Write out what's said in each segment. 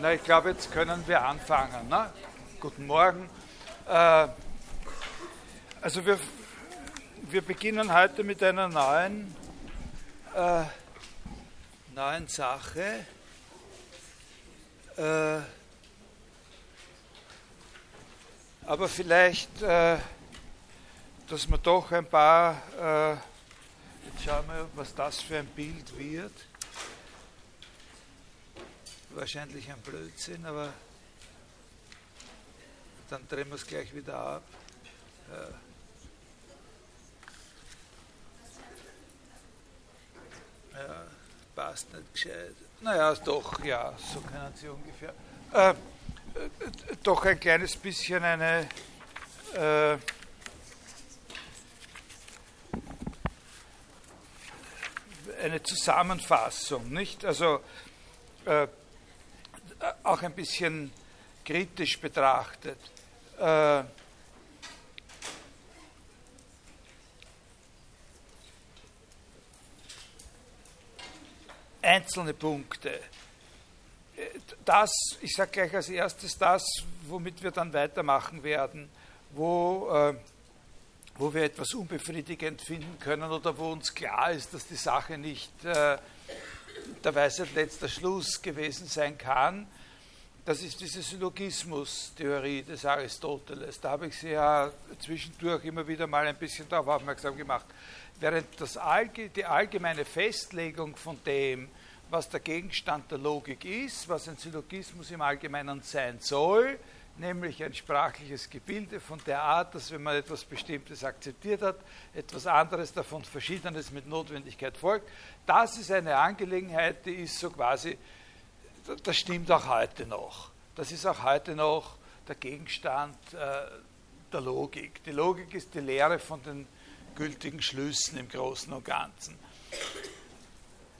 Na, ich glaube, jetzt können wir anfangen. Ne? Guten Morgen. Äh, also wir, wir beginnen heute mit einer neuen, äh, neuen Sache. Äh, aber vielleicht, äh, dass wir doch ein paar, äh, jetzt schauen wir, was das für ein Bild wird wahrscheinlich ein Blödsinn, aber dann drehen wir es gleich wieder ab. Ja. ja, passt nicht gescheit. Naja, doch, ja, so können Sie ungefähr. Äh, äh, doch ein kleines bisschen eine. Äh, eine Zusammenfassung, nicht? Also äh, auch ein bisschen kritisch betrachtet. Äh, einzelne Punkte. Das, ich sage gleich als erstes das, womit wir dann weitermachen werden, wo, äh, wo wir etwas unbefriedigend finden können oder wo uns klar ist, dass die Sache nicht äh, der Weisheit letzter Schluss gewesen sein kann, das ist diese Syllogismus-Theorie des Aristoteles. Da habe ich Sie ja zwischendurch immer wieder mal ein bisschen darauf aufmerksam gemacht. Während das Allge die allgemeine Festlegung von dem, was der Gegenstand der Logik ist, was ein Syllogismus im Allgemeinen sein soll, nämlich ein sprachliches Gebilde von der Art, dass wenn man etwas Bestimmtes akzeptiert hat, etwas anderes davon Verschiedenes mit Notwendigkeit folgt. Das ist eine Angelegenheit, die ist so quasi, das stimmt auch heute noch. Das ist auch heute noch der Gegenstand äh, der Logik. Die Logik ist die Lehre von den gültigen Schlüssen im Großen und Ganzen.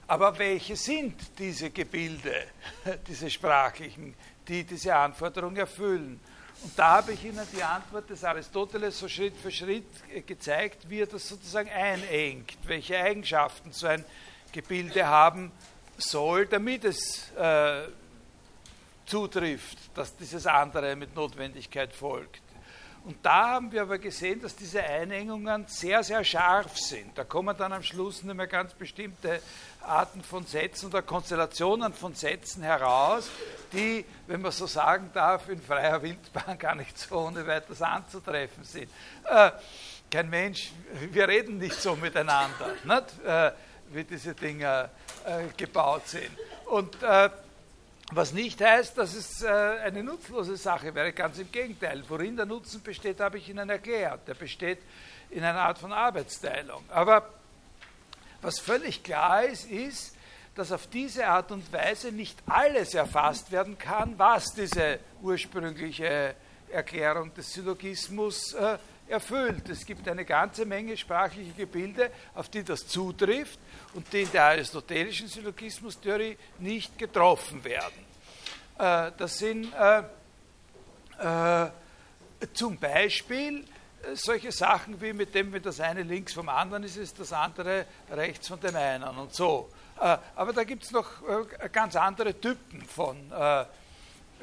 Aber welche sind diese Gebilde, diese sprachlichen die diese Anforderung erfüllen. Und da habe ich Ihnen die Antwort des Aristoteles so Schritt für Schritt äh, gezeigt, wie er das sozusagen einengt, welche Eigenschaften so ein Gebilde haben soll, damit es äh, zutrifft, dass dieses andere mit Notwendigkeit folgt. Und da haben wir aber gesehen, dass diese Einengungen sehr, sehr scharf sind. Da kommen dann am Schluss nicht mehr ganz bestimmte Arten von Sätzen oder Konstellationen von Sätzen heraus, die, wenn man so sagen darf, in freier Wildbahn gar nicht so ohne weiteres anzutreffen sind. Äh, kein Mensch, wir reden nicht so miteinander, nicht? Äh, wie diese Dinge äh, gebaut sind. Und äh, was nicht heißt, dass es äh, eine nutzlose Sache wäre, ganz im Gegenteil. Worin der Nutzen besteht, habe ich Ihnen erklärt. Der besteht in einer Art von Arbeitsteilung. Aber was völlig klar ist, ist, dass auf diese Art und Weise nicht alles erfasst werden kann, was diese ursprüngliche Erklärung des Syllogismus äh, erfüllt. Es gibt eine ganze Menge sprachliche Gebilde, auf die das zutrifft und die in der aristotelischen Syllogismustheorie nicht getroffen werden. Äh, das sind äh, äh, zum Beispiel äh, solche Sachen wie mit dem, wenn das eine links vom anderen ist, ist das andere rechts von dem einen und so. Äh, aber da gibt es noch ganz andere Typen von,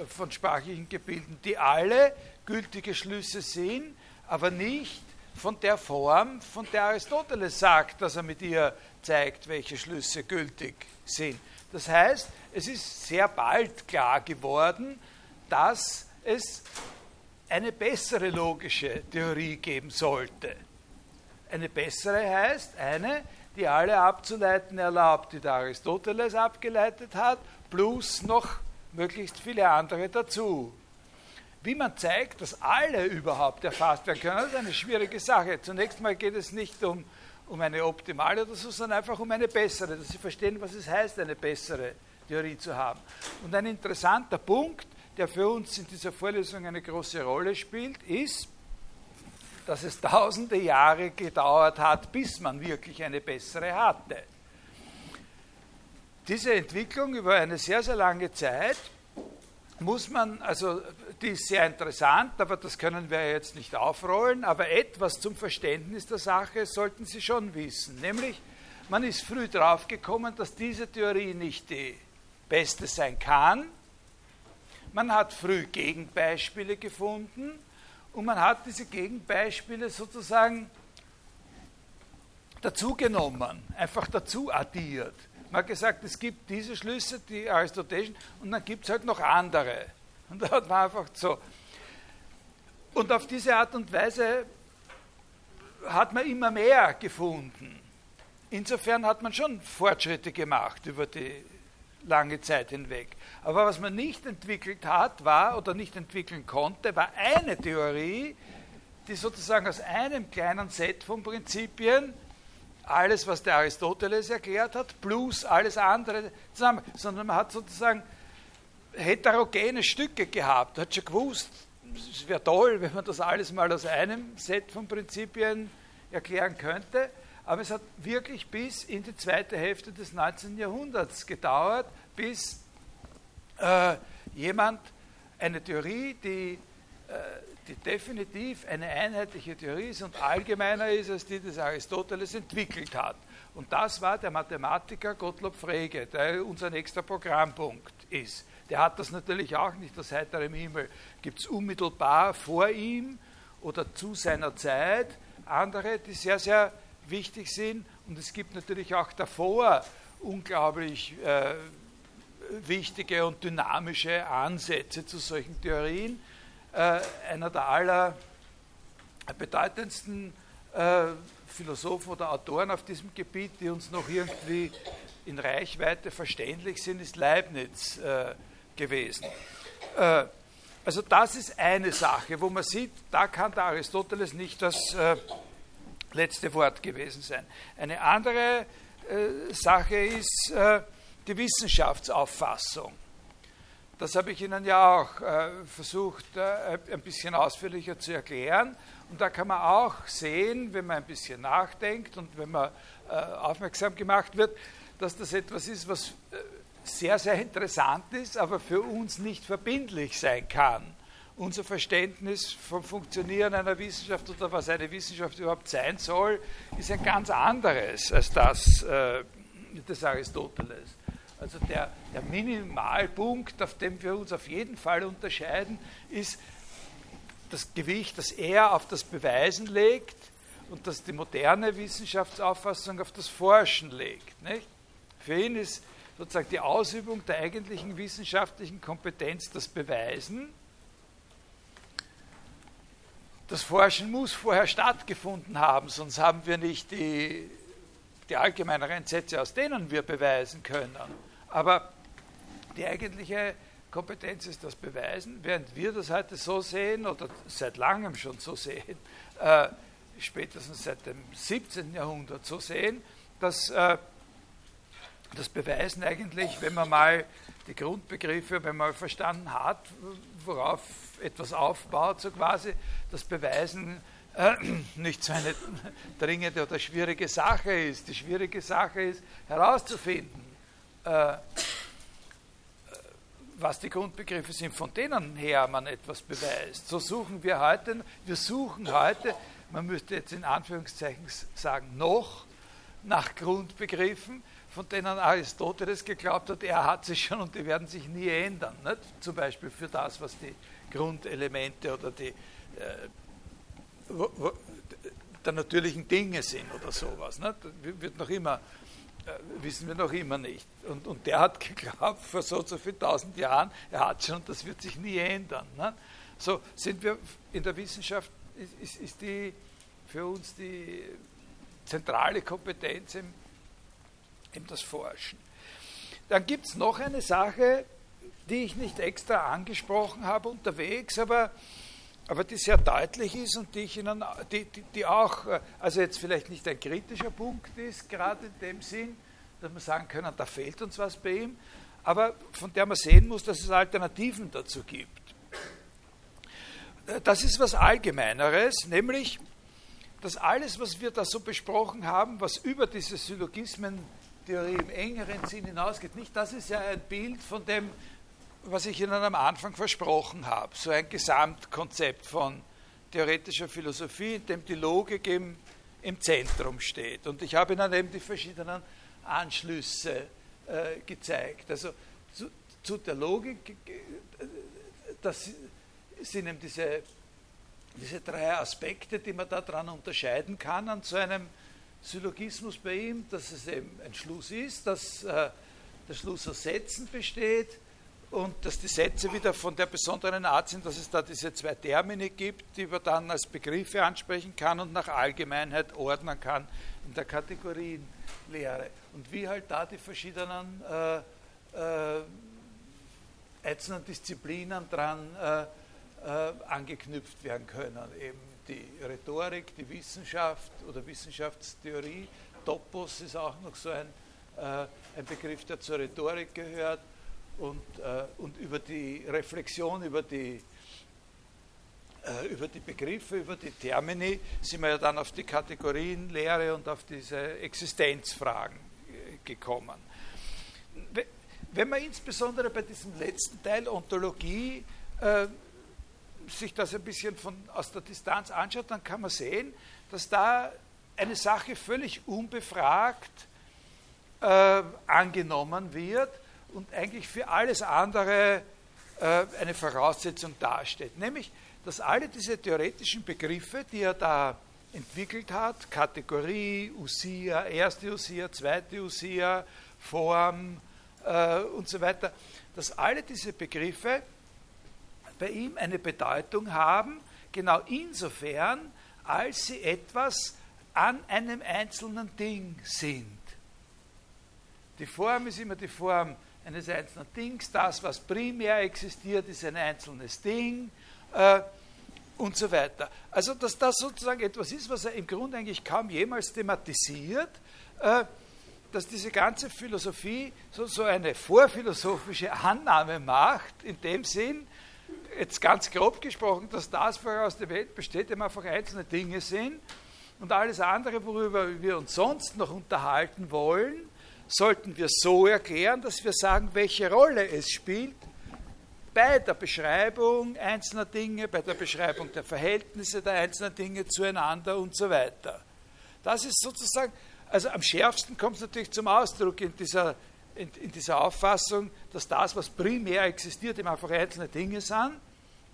von sprachlichen Gebilden, die alle gültige Schlüsse sind, aber nicht von der Form, von der Aristoteles sagt, dass er mit ihr zeigt, welche Schlüsse gültig sind. Das heißt, es ist sehr bald klar geworden, dass es eine bessere logische Theorie geben sollte. Eine bessere heißt eine, die alle abzuleiten erlaubt, die der Aristoteles abgeleitet hat, plus noch möglichst viele andere dazu. Wie man zeigt, dass alle überhaupt erfasst werden können, das ist eine schwierige Sache. Zunächst mal geht es nicht um, um eine optimale oder so, sondern einfach um eine bessere, dass Sie verstehen, was es heißt, eine bessere Theorie zu haben. Und ein interessanter Punkt, der für uns in dieser Vorlesung eine große Rolle spielt, ist, dass es tausende Jahre gedauert hat, bis man wirklich eine bessere hatte. Diese Entwicklung über eine sehr, sehr lange Zeit muss man, also die ist sehr interessant, aber das können wir jetzt nicht aufrollen, aber etwas zum Verständnis der Sache sollten Sie schon wissen. Nämlich, man ist früh draufgekommen, dass diese Theorie nicht die beste sein kann, man hat früh Gegenbeispiele gefunden und man hat diese Gegenbeispiele sozusagen dazugenommen, einfach dazu addiert. Man hat gesagt, es gibt diese Schlüsse, die aristotelischen, und dann gibt es halt noch andere. Und da hat man einfach so. Und auf diese Art und Weise hat man immer mehr gefunden. Insofern hat man schon Fortschritte gemacht über die lange Zeit hinweg. Aber was man nicht entwickelt hat, war oder nicht entwickeln konnte, war eine Theorie, die sozusagen aus einem kleinen Set von Prinzipien alles, was der Aristoteles erklärt hat, plus alles andere zusammen, sondern man hat sozusagen heterogene Stücke gehabt, hat schon gewusst, es wäre toll, wenn man das alles mal aus einem Set von Prinzipien erklären könnte, aber es hat wirklich bis in die zweite Hälfte des 19. Jahrhunderts gedauert, bis äh, jemand eine Theorie, die, äh, die definitiv eine einheitliche Theorie ist und allgemeiner ist als die des Aristoteles entwickelt hat. Und das war der Mathematiker Gottlob Frege, der unser nächster Programmpunkt ist. Der hat das natürlich auch nicht aus heiterem Himmel. Gibt es unmittelbar vor ihm oder zu seiner Zeit andere, die sehr, sehr wichtig sind. Und es gibt natürlich auch davor unglaublich äh, wichtige und dynamische Ansätze zu solchen Theorien. Äh, einer der allerbedeutendsten äh, Philosophen oder Autoren auf diesem Gebiet, die uns noch irgendwie in Reichweite verständlich sind, ist Leibniz äh, gewesen. Äh, also das ist eine Sache, wo man sieht, da kann der Aristoteles nicht das äh, letzte Wort gewesen sein. Eine andere äh, Sache ist die Wissenschaftsauffassung. Das habe ich Ihnen ja auch äh, versucht, äh, ein bisschen ausführlicher zu erklären. Und da kann man auch sehen, wenn man ein bisschen nachdenkt und wenn man äh, aufmerksam gemacht wird, dass das etwas ist, was äh, sehr, sehr interessant ist, aber für uns nicht verbindlich sein kann unser Verständnis vom Funktionieren einer Wissenschaft oder was eine Wissenschaft überhaupt sein soll, ist ein ganz anderes als das äh, des Aristoteles. Also der, der Minimalpunkt, auf dem wir uns auf jeden Fall unterscheiden, ist das Gewicht, das er auf das Beweisen legt und das die moderne Wissenschaftsauffassung auf das Forschen legt. Nicht? Für ihn ist sozusagen die Ausübung der eigentlichen wissenschaftlichen Kompetenz das Beweisen das Forschen muss vorher stattgefunden haben, sonst haben wir nicht die, die allgemeineren Sätze, aus denen wir beweisen können. Aber die eigentliche Kompetenz ist das Beweisen, während wir das heute so sehen oder seit langem schon so sehen, äh, spätestens seit dem 17. Jahrhundert so sehen, dass äh, das Beweisen eigentlich, wenn man mal die Grundbegriffe, wenn man verstanden hat, worauf etwas aufbaut, so quasi das Beweisen äh, nicht so eine dringende oder schwierige Sache ist. Die schwierige Sache ist herauszufinden, äh, was die Grundbegriffe sind, von denen her man etwas beweist. So suchen wir heute, wir suchen heute, man müsste jetzt in Anführungszeichen sagen, noch nach Grundbegriffen, von denen Aristoteles geglaubt hat, er hat sie schon und die werden sich nie ändern. Nicht? Zum Beispiel für das, was die Grundelemente oder die äh, der natürlichen Dinge sind oder sowas. Ne? Wird noch immer, wissen wir noch immer nicht. Und, und der hat geglaubt, vor so und so vielen tausend Jahren, er hat schon, das wird sich nie ändern. Ne? So sind wir in der Wissenschaft, ist, ist, die für uns die zentrale Kompetenz im, im das Forschen. Dann gibt es noch eine Sache, die ich nicht extra angesprochen habe unterwegs, aber, aber die sehr deutlich ist und die, ich Ihnen, die, die, die auch, also jetzt vielleicht nicht ein kritischer Punkt ist, gerade in dem Sinn, dass man sagen können, da fehlt uns was bei ihm, aber von der man sehen muss, dass es Alternativen dazu gibt. Das ist was Allgemeineres, nämlich, dass alles, was wir da so besprochen haben, was über diese Syllogismentheorie im engeren Sinn hinausgeht, nicht, das ist ja ein Bild von dem, was ich Ihnen am Anfang versprochen habe, so ein Gesamtkonzept von theoretischer Philosophie, in dem die Logik im, im Zentrum steht. Und ich habe Ihnen eben die verschiedenen Anschlüsse äh, gezeigt. Also zu, zu, der Logik das sind eben diese, diese drei Aspekte, die man daran unterscheiden kann an so einem Syllogismus bei ihm, dass es eben ein Schluss ist, dass äh, der Schluss aus Sätzen besteht und dass die Sätze wieder von der besonderen Art sind, dass es da diese zwei Termine gibt, die man dann als Begriffe ansprechen kann und nach Allgemeinheit ordnen kann in der Kategorienlehre. Und wie halt da die verschiedenen äh, äh, einzelnen Disziplinen dran äh, äh, angeknüpft werden können. Eben die Rhetorik, die Wissenschaft oder Wissenschaftstheorie. Topos ist auch noch so ein, äh, ein Begriff, der zur Rhetorik gehört. Und, äh, und über die Reflexion, über die, äh, über die Begriffe, über die Termini sind wir ja dann auf die Kategorienlehre und auf diese Existenzfragen äh, gekommen. Wenn man insbesondere bei diesem letzten Teil Ontologie äh, sich das ein bisschen von, aus der Distanz anschaut, dann kann man sehen, dass da eine Sache völlig unbefragt äh, angenommen wird und eigentlich für alles andere äh, eine Voraussetzung darstellt. Nämlich, dass alle diese theoretischen Begriffe, die er da entwickelt hat, Kategorie, Usia, erste Usia, zweite Usia, Form äh, und so weiter, dass alle diese Begriffe bei ihm eine Bedeutung haben, genau insofern, als sie etwas an einem einzelnen Ding sind. Die Form ist immer die Form eines einzelnen Dings, das, was primär existiert, ist ein einzelnes Ding äh, und so weiter. Also, dass das sozusagen etwas ist, was er im Grunde eigentlich kaum jemals thematisiert, äh, dass diese ganze Philosophie so, so eine vorphilosophische Annahme macht, in dem Sinn, jetzt ganz grob gesprochen, dass das, woraus die Welt besteht, eben einfach einzelne Dinge sind und alles andere, worüber wir uns sonst noch unterhalten wollen, sollten wir so erklären, dass wir sagen, welche Rolle es spielt bei der Beschreibung einzelner Dinge, bei der Beschreibung der Verhältnisse der einzelnen Dinge zueinander und so weiter. Das ist sozusagen, also am schärfsten kommt es natürlich zum Ausdruck in dieser, in, in dieser Auffassung, dass das, was primär existiert, eben einfach einzelne Dinge sind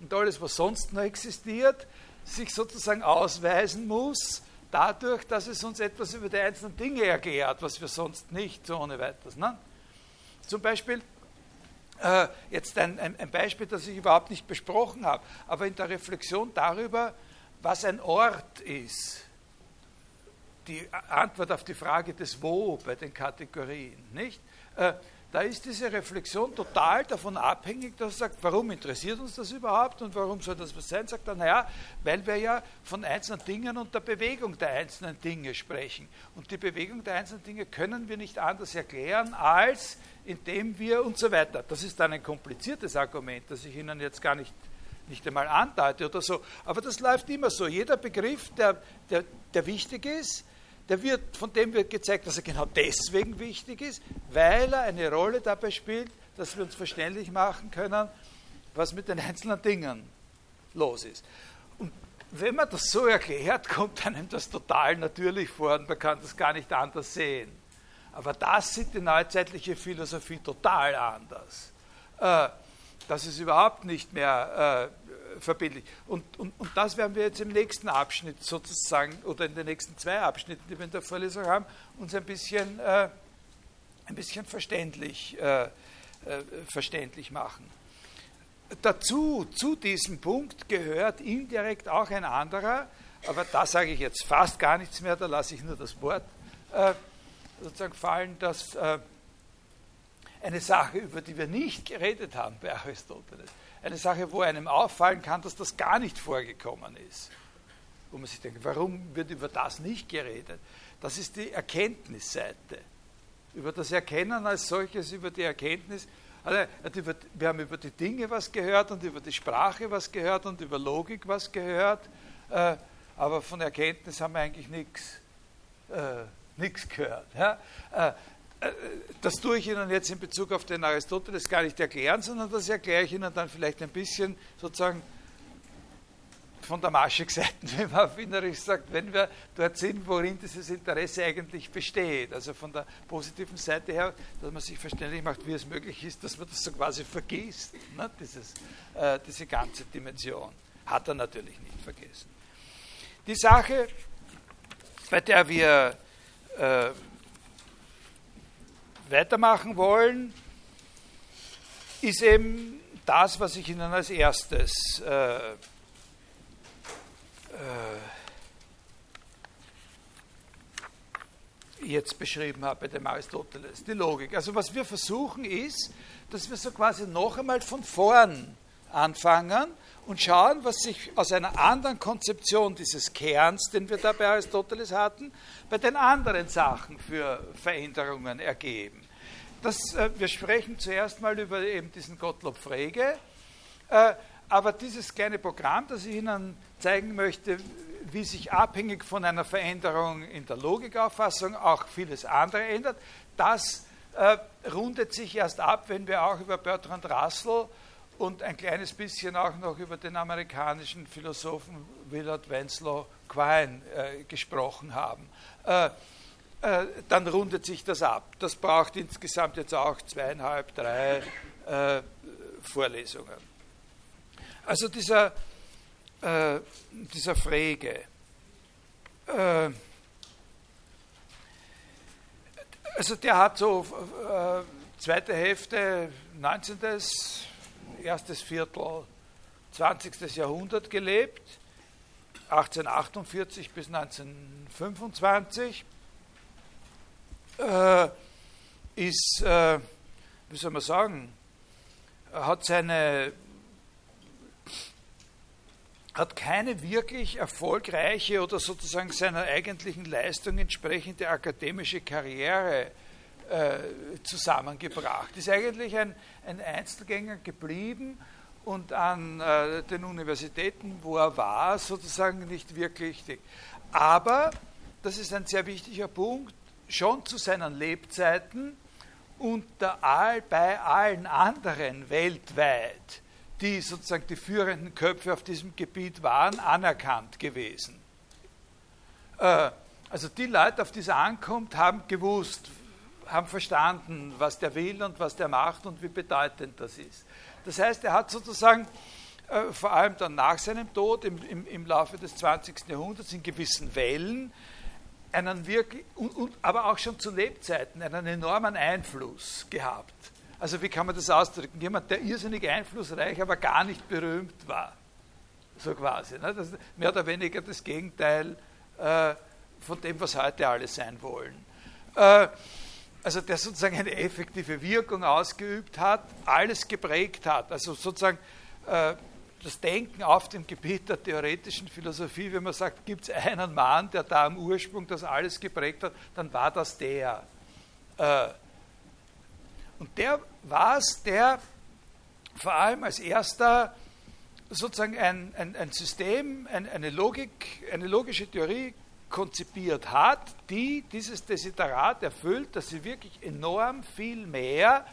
und alles, was sonst noch existiert, sich sozusagen ausweisen muss dadurch, dass es uns etwas über die einzelnen Dinge erklärt, was wir sonst nicht so ohne weiteres. Ne? Zum Beispiel, äh, jetzt ein, ein, ein Beispiel, das ich überhaupt nicht besprochen habe, aber in der Reflexion darüber, was ein Ort ist, die Antwort auf die Frage des Wo bei den Kategorien, nicht? Äh, da ist diese Reflexion total davon abhängig, dass er sagt, warum interessiert uns das überhaupt und warum soll das was sein? Sagt er, naja, weil wir ja von einzelnen Dingen und der Bewegung der einzelnen Dinge sprechen. Und die Bewegung der einzelnen Dinge können wir nicht anders erklären, als indem wir und so weiter. Das ist dann ein kompliziertes Argument, das ich Ihnen jetzt gar nicht, nicht einmal andeute oder so. Aber das läuft immer so. Jeder Begriff, der, der, der wichtig ist, der wird, von dem wird gezeigt, dass er genau deswegen wichtig ist, weil er eine Rolle dabei spielt, dass wir uns verständlich machen können, was mit den einzelnen Dingen los ist. Und wenn man das so erklärt, kommt einem das total natürlich vor und man kann das gar nicht anders sehen. Aber das sieht die neuzeitliche Philosophie total anders. Äh, das ist überhaupt nicht mehr verbindlich. Und, und, und das werden wir jetzt im nächsten Abschnitt sozusagen, oder in den nächsten zwei Abschnitten, die wir in der Vorlesung haben, uns ein bisschen, äh, ein bisschen verständlich, äh, äh, verständlich machen. Dazu, zu diesem Punkt gehört indirekt auch ein anderer, aber da sage ich jetzt fast gar nichts mehr, da lasse ich nur das Wort äh, sozusagen fallen, dass äh, eine Sache, über die wir nicht geredet haben bei Aristoteles, eine Sache, wo einem auffallen kann, dass das gar nicht vorgekommen ist. Wo man sich denkt, warum wird über das nicht geredet? Das ist die Erkenntnisseite. Über das Erkennen als solches, über die Erkenntnis. Also, wir haben über die Dinge was gehört und über die Sprache was gehört und über Logik was gehört, äh, aber von Erkenntnis haben wir eigentlich nichts äh, gehört. Ja? Das tue ich Ihnen jetzt in Bezug auf den Aristoteles gar nicht erklären, sondern das erkläre ich Ihnen dann vielleicht ein bisschen sozusagen von der Masche geseiten, wenn man auf Wienerisch sagt, wenn wir dort sind, worin dieses Interesse eigentlich besteht. Also von der positiven Seite her, dass man sich verständlich macht, wie es möglich ist, dass man das so quasi vergisst, ne? Dieses, äh, diese ganze Dimension. Hat er natürlich nicht vergessen. Die Sache, bei der wir äh, weitermachen wollen, ist eben das, was ich Ihnen als erstes äh, äh, jetzt beschrieben habe bei dem Aristoteles, die Logik. Also was wir versuchen ist, dass wir so quasi noch einmal von vorn anfangen und schauen, was sich aus einer anderen Konzeption dieses Kerns, den wir da bei Aristoteles hatten, bei den anderen Sachen für Veränderungen ergeben. Das, äh, wir sprechen zuerst mal über eben diesen Gottlob Frege, äh, aber dieses kleine Programm, das ich Ihnen zeigen möchte, wie sich abhängig von einer Veränderung in der Logikauffassung auch vieles andere ändert, das äh, rundet sich erst ab, wenn wir auch über Bertrand Russell und ein kleines bisschen auch noch über den amerikanischen Philosophen Willard Winslow Quine äh, gesprochen haben. Äh, äh, dann rundet sich das ab. Das braucht insgesamt jetzt auch zweieinhalb, drei äh, Vorlesungen. Also dieser, äh, dieser Frege, äh, also der hat so zweite Hälfte 19. erstes Viertel 20. Jahrhundert gelebt, 1848 bis 1925 äh, ist, äh, wie soll man sagen, hat seine hat keine wirklich erfolgreiche oder sozusagen seiner eigentlichen Leistung entsprechende akademische Karriere äh, zusammengebracht. Ist eigentlich ein, ein Einzelgänger geblieben und an äh, den Universitäten, wo er war, sozusagen nicht wirklich. Aber, das ist ein sehr wichtiger Punkt, schon zu seinen Lebzeiten unter all, bei allen anderen weltweit, die sozusagen die führenden Köpfe auf diesem Gebiet waren, anerkannt gewesen. Äh, also die Leute, auf die es ankommt, haben gewusst, haben verstanden, was der will und was der macht und wie bedeutend das ist. Das heißt, er hat sozusagen äh, vor allem dann nach seinem Tod im, im, im Laufe des 20. Jahrhunderts in gewissen Wellen einen wirklich, und, und, aber auch schon zu Lebzeiten, einen enormen Einfluss gehabt. Also wie kann man das ausdrücken? Jemand, der irrsinnig einflussreich, aber gar nicht berühmt war. So quasi. Ne? Das mehr oder weniger das Gegenteil äh, von dem, was heute alle sein wollen. Äh, also der sozusagen eine effektive Wirkung ausgeübt hat, alles geprägt hat. Also sozusagen äh, das Denken auf dem Gebiet der theoretischen Philosophie, wenn man sagt, gibt es einen Mann, der da am Ursprung das alles geprägt hat, dann war das der. Äh, und der war es, der vor allem als erster sozusagen ein, ein, ein System, ein, eine Logik, eine logische Theorie konzipiert hat, die dieses Desiderat erfüllt, dass sie wirklich enorm viel mehr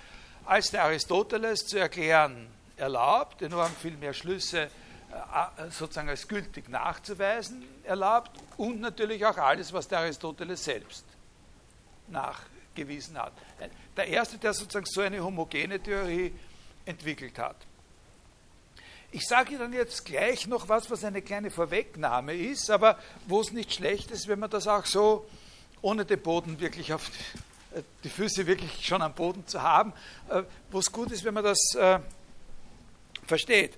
als der Aristoteles zu erklären erlaubt, enorm viel mehr Schlüsse äh, sozusagen als gültig nachzuweisen erlaubt und natürlich auch alles, was der Aristoteles selbst nachgewiesen hat. Der erste, der sozusagen so eine homogene Theorie entwickelt hat. Ich sage Ihnen jetzt gleich noch was, was eine kleine Vorwegnahme ist, aber wo es nicht schlecht ist, wenn man das auch so ohne den Boden wirklich auf die Füße wirklich schon am Boden zu haben, äh, wo es gut ist, wenn man das äh, versteht.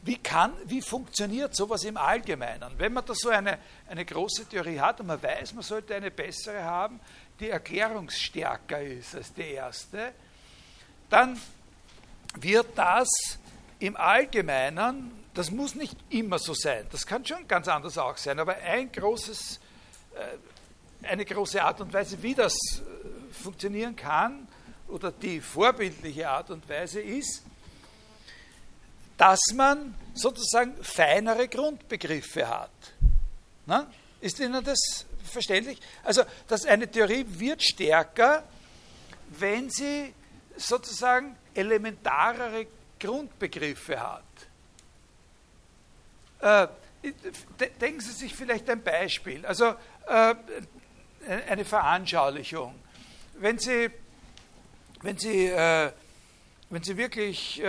Wie, kann, wie funktioniert sowas im Allgemeinen? Wenn man da so eine, eine große Theorie hat und man weiß, man sollte eine bessere haben, die erklärungsstärker ist als die erste, dann wird das im Allgemeinen, das muss nicht immer so sein, das kann schon ganz anders auch sein, aber ein großes, äh, eine große Art und Weise, wie das äh, funktionieren kann, oder die vorbildliche Art und Weise ist, dass man sozusagen feinere Grundbegriffe hat. Na? Ist Ihnen das verständlich? Also, dass eine Theorie wird stärker, wenn sie sozusagen elementarere Grundbegriffe hat. Äh, denken Sie sich vielleicht ein Beispiel, also äh, eine Veranschaulichung. Wenn Sie, wenn Sie, äh, wenn Sie wirklich,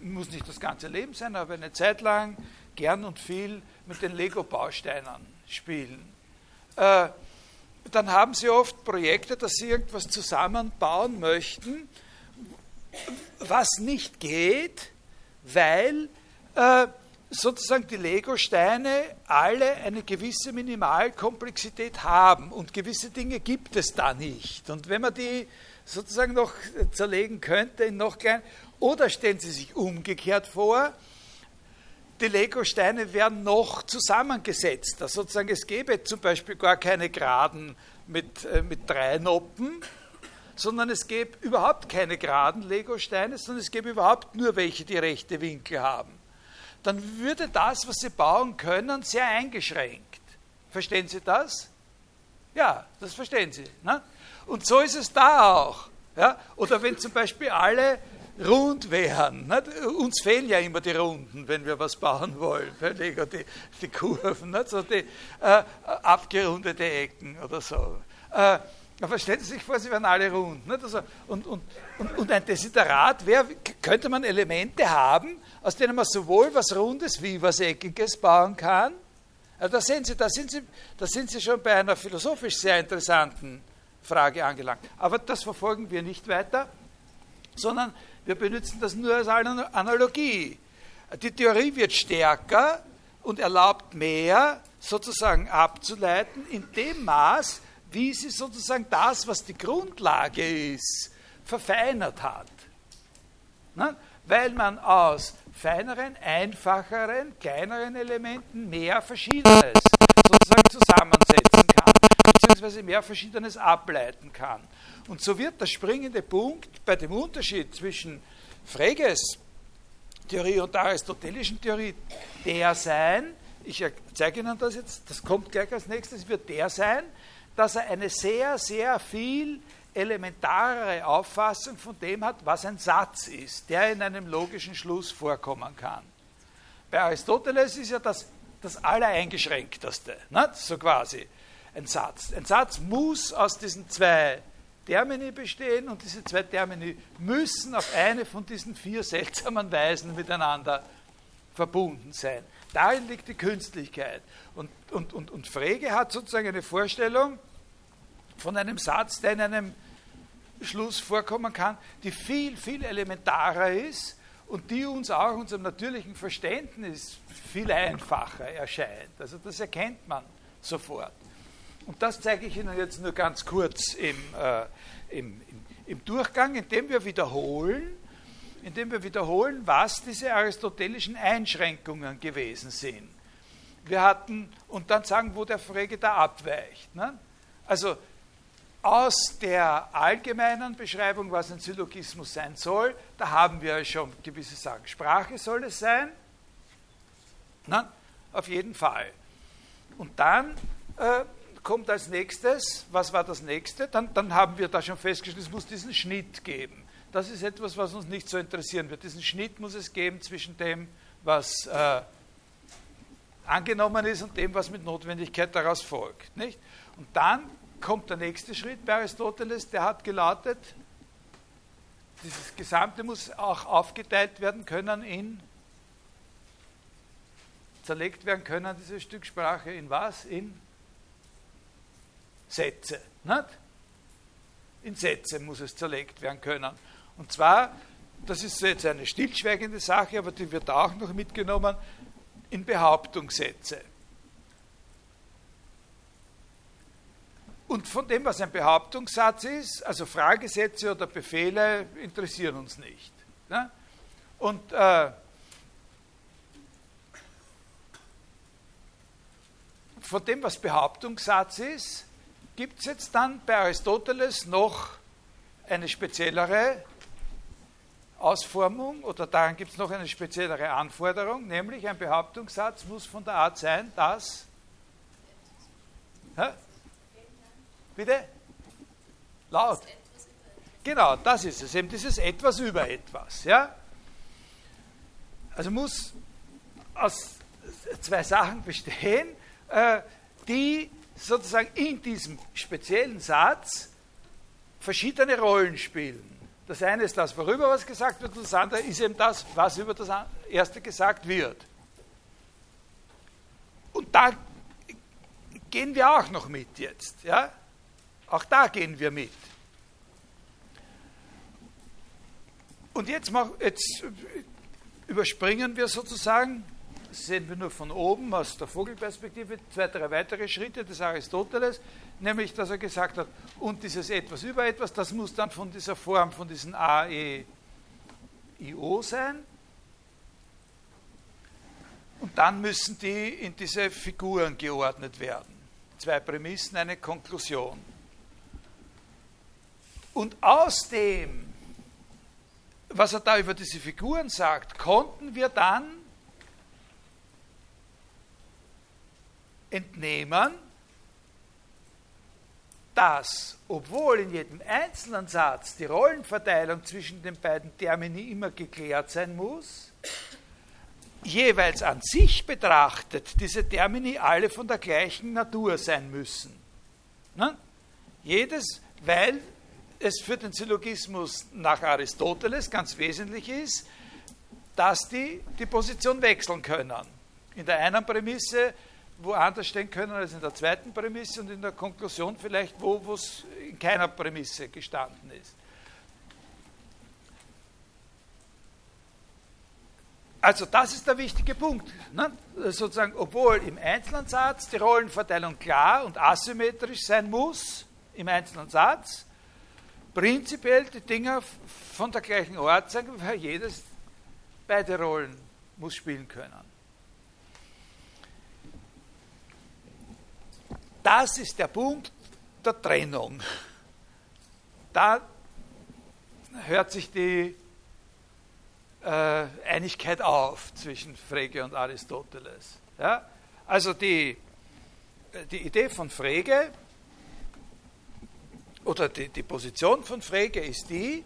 muss nicht das ganze Leben sein, aber eine Zeit lang gern und viel mit den Lego-Bausteinen spielen, dann haben Sie oft Projekte, dass Sie irgendwas zusammenbauen möchten, was nicht geht, weil äh, sozusagen die Lego-Steine alle eine gewisse Minimalkomplexität haben und gewisse Dinge gibt es da nicht. Und wenn man die sozusagen noch zerlegen könnte in noch klein, oder stellen Sie sich umgekehrt vor, die Lego-Steine werden noch zusammengesetzt. Also sozusagen es gäbe zum Beispiel gar keine Geraden mit, äh, mit drei Noppen, sondern es gäbe überhaupt keine geraden Lego-Steine, sondern es gäbe überhaupt nur welche, die rechte Winkel haben dann würde das, was sie bauen können, sehr eingeschränkt. Verstehen Sie das? Ja, das verstehen Sie. Ne? Und so ist es da auch. Ja? Oder wenn zum Beispiel alle rund wären. Ne? Uns fehlen ja immer die Runden, wenn wir was bauen wollen. Die, die Kurven, ne? so die äh, abgerundete Ecken oder so. Äh, aber stellen Sie sich vor, sie wären alle rund. Nicht? Also, und, und, und, und, ein Desiderat wäre, könnte man Elemente haben, aus denen man sowohl was Rundes wie was Eckiges bauen kann. Also da, sehen Sie, da, sind Sie, da sind Sie schon bei einer philosophisch sehr interessanten Frage angelangt. Aber das verfolgen wir nicht weiter, sondern wir benutzen das nur als Analogie. Die Theorie wird stärker und erlaubt mehr sozusagen abzuleiten in dem Maß, wie sie sozusagen das, was die Grundlage ist, verfeinert hat. Ne? Weil man aus feineren, einfacheren, kleineren Elementen mehr Verschiedenes sozusagen zusammensetzen kann, beziehungsweise mehr Verschiedenes ableiten kann. Und so wird der springende Punkt bei dem Unterschied zwischen Freges Theorie und der aristotelischen Theorie der sein, ich zeige Ihnen das jetzt, das kommt gleich als nächstes, wird der sein, dass er eine sehr, sehr viel elementarere Auffassung von dem hat, was ein Satz ist, der in einem logischen Schluss vorkommen kann. Bei Aristoteles ist ja das das Allereingeschränkteste, ne? so quasi ein Satz. Ein Satz muss aus diesen zwei Termini bestehen und diese zwei Termini müssen auf eine von diesen vier seltsamen Weisen miteinander verbunden sein. Darin liegt die Künstlichkeit. Und, und, und, und Frege hat sozusagen eine Vorstellung, von einem Satz, der in einem Schluss vorkommen kann, die viel, viel elementarer ist und die uns auch unserem natürlichen Verständnis viel einfacher erscheint. Also das erkennt man sofort. Und das zeige ich Ihnen jetzt nur ganz kurz im, äh, im, im, im Durchgang, indem wir wiederholen, indem wir wiederholen, was diese aristotelischen Einschränkungen gewesen sind. Wir hatten, und dann sagen, wo der Frege da abweicht. Ne? Also aus der allgemeinen Beschreibung, was ein Syllogismus sein soll, da haben wir schon gewisse Sachen. Sprache soll es sein, na, auf jeden Fall. Und dann äh, kommt als nächstes, was war das nächste? Dann, dann haben wir da schon festgestellt, es muss diesen Schnitt geben. Das ist etwas, was uns nicht so interessieren wird. Diesen Schnitt muss es geben zwischen dem, was äh, angenommen ist und dem, was mit Notwendigkeit daraus folgt. Nicht? Und dann kommt der nächste Schritt bei Aristoteles, der hat gelautet, dieses Gesamte muss auch aufgeteilt werden können in, zerlegt werden können, dieses Stück Sprache in was? In Sätze. Nicht? In Sätze muss es zerlegt werden können. Und zwar, das ist jetzt eine stillschweigende Sache, aber die wird auch noch mitgenommen, in Behauptungssätze. Und von dem, was ein Behauptungssatz ist, also Fragesätze oder Befehle, interessieren uns nicht. Ne? Und äh, von dem, was Behauptungssatz ist, gibt es jetzt dann bei Aristoteles noch eine speziellere Ausformung oder daran gibt es noch eine speziellere Anforderung, nämlich ein Behauptungssatz muss von der Art sein, dass. Hä? Bitte? Laut. Genau, das ist es, eben dieses etwas über etwas. Ja? Also muss aus zwei Sachen bestehen, äh, die sozusagen in diesem speziellen Satz verschiedene Rollen spielen. Das eine ist das, worüber was gesagt wird, und das andere ist eben das, was über das erste gesagt wird. Und da gehen wir auch noch mit jetzt. Ja? Auch da gehen wir mit. Und jetzt, mach, jetzt überspringen wir sozusagen, sehen wir nur von oben aus der Vogelperspektive, zwei, drei weitere Schritte des Aristoteles, nämlich dass er gesagt hat, und dieses etwas über etwas, das muss dann von dieser Form, von diesen A, E, I, O sein. Und dann müssen die in diese Figuren geordnet werden. Zwei Prämissen, eine Konklusion. Und aus dem, was er da über diese Figuren sagt, konnten wir dann entnehmen, dass, obwohl in jedem einzelnen Satz die Rollenverteilung zwischen den beiden Termini immer geklärt sein muss, jeweils an sich betrachtet diese Termini alle von der gleichen Natur sein müssen. Ne? Jedes, weil es für den Syllogismus nach Aristoteles ganz wesentlich ist, dass die die Position wechseln können. In der einen Prämisse woanders stehen können als in der zweiten Prämisse und in der Konklusion vielleicht wo es in keiner Prämisse gestanden ist. Also das ist der wichtige Punkt. Ne? Sozusagen, obwohl im einzelnen Satz die Rollenverteilung klar und asymmetrisch sein muss, im einzelnen Satz, prinzipiell die Dinge von der gleichen Art sein, weil jedes beide Rollen muss spielen können. Das ist der Punkt der Trennung. Da hört sich die äh, Einigkeit auf zwischen Frege und Aristoteles. Ja? Also die, die Idee von Frege oder die, die Position von Frege ist die,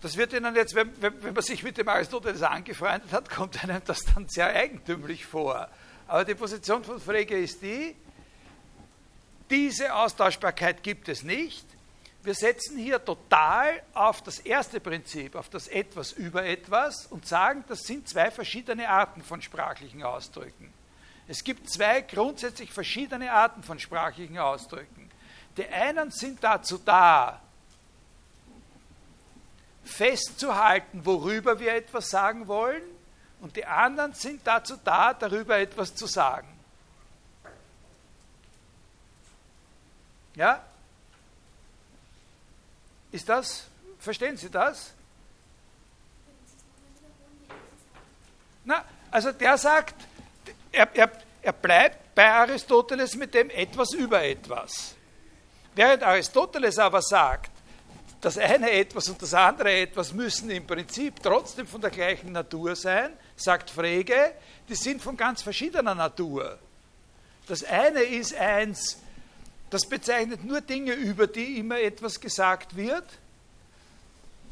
das wird Ihnen jetzt, wenn, wenn, man sich mit dem Aristoteles angefreundet hat, kommt einem das dann sehr eigentümlich vor. Aber die Position von Frege ist die, diese Austauschbarkeit gibt es nicht. Wir setzen hier total auf das erste Prinzip, auf das etwas über etwas und sagen, das sind zwei verschiedene Arten von sprachlichen Ausdrücken. Es gibt zwei grundsätzlich verschiedene Arten von sprachlichen Ausdrücken. Die einen sind dazu da, festzuhalten, worüber wir etwas sagen wollen, und die anderen sind dazu da, darüber etwas zu sagen. Ja? Ist das, verstehen Sie das? Na, also der sagt, er, er, er bleibt bei Aristoteles mit dem etwas über etwas. Während Aristoteles aber sagt, das eine etwas und das andere etwas müssen im Prinzip trotzdem von der gleichen Natur sein, sagt Frege, die sind von ganz verschiedener Natur. Das eine ist eins, das bezeichnet nur Dinge, über die immer etwas gesagt wird.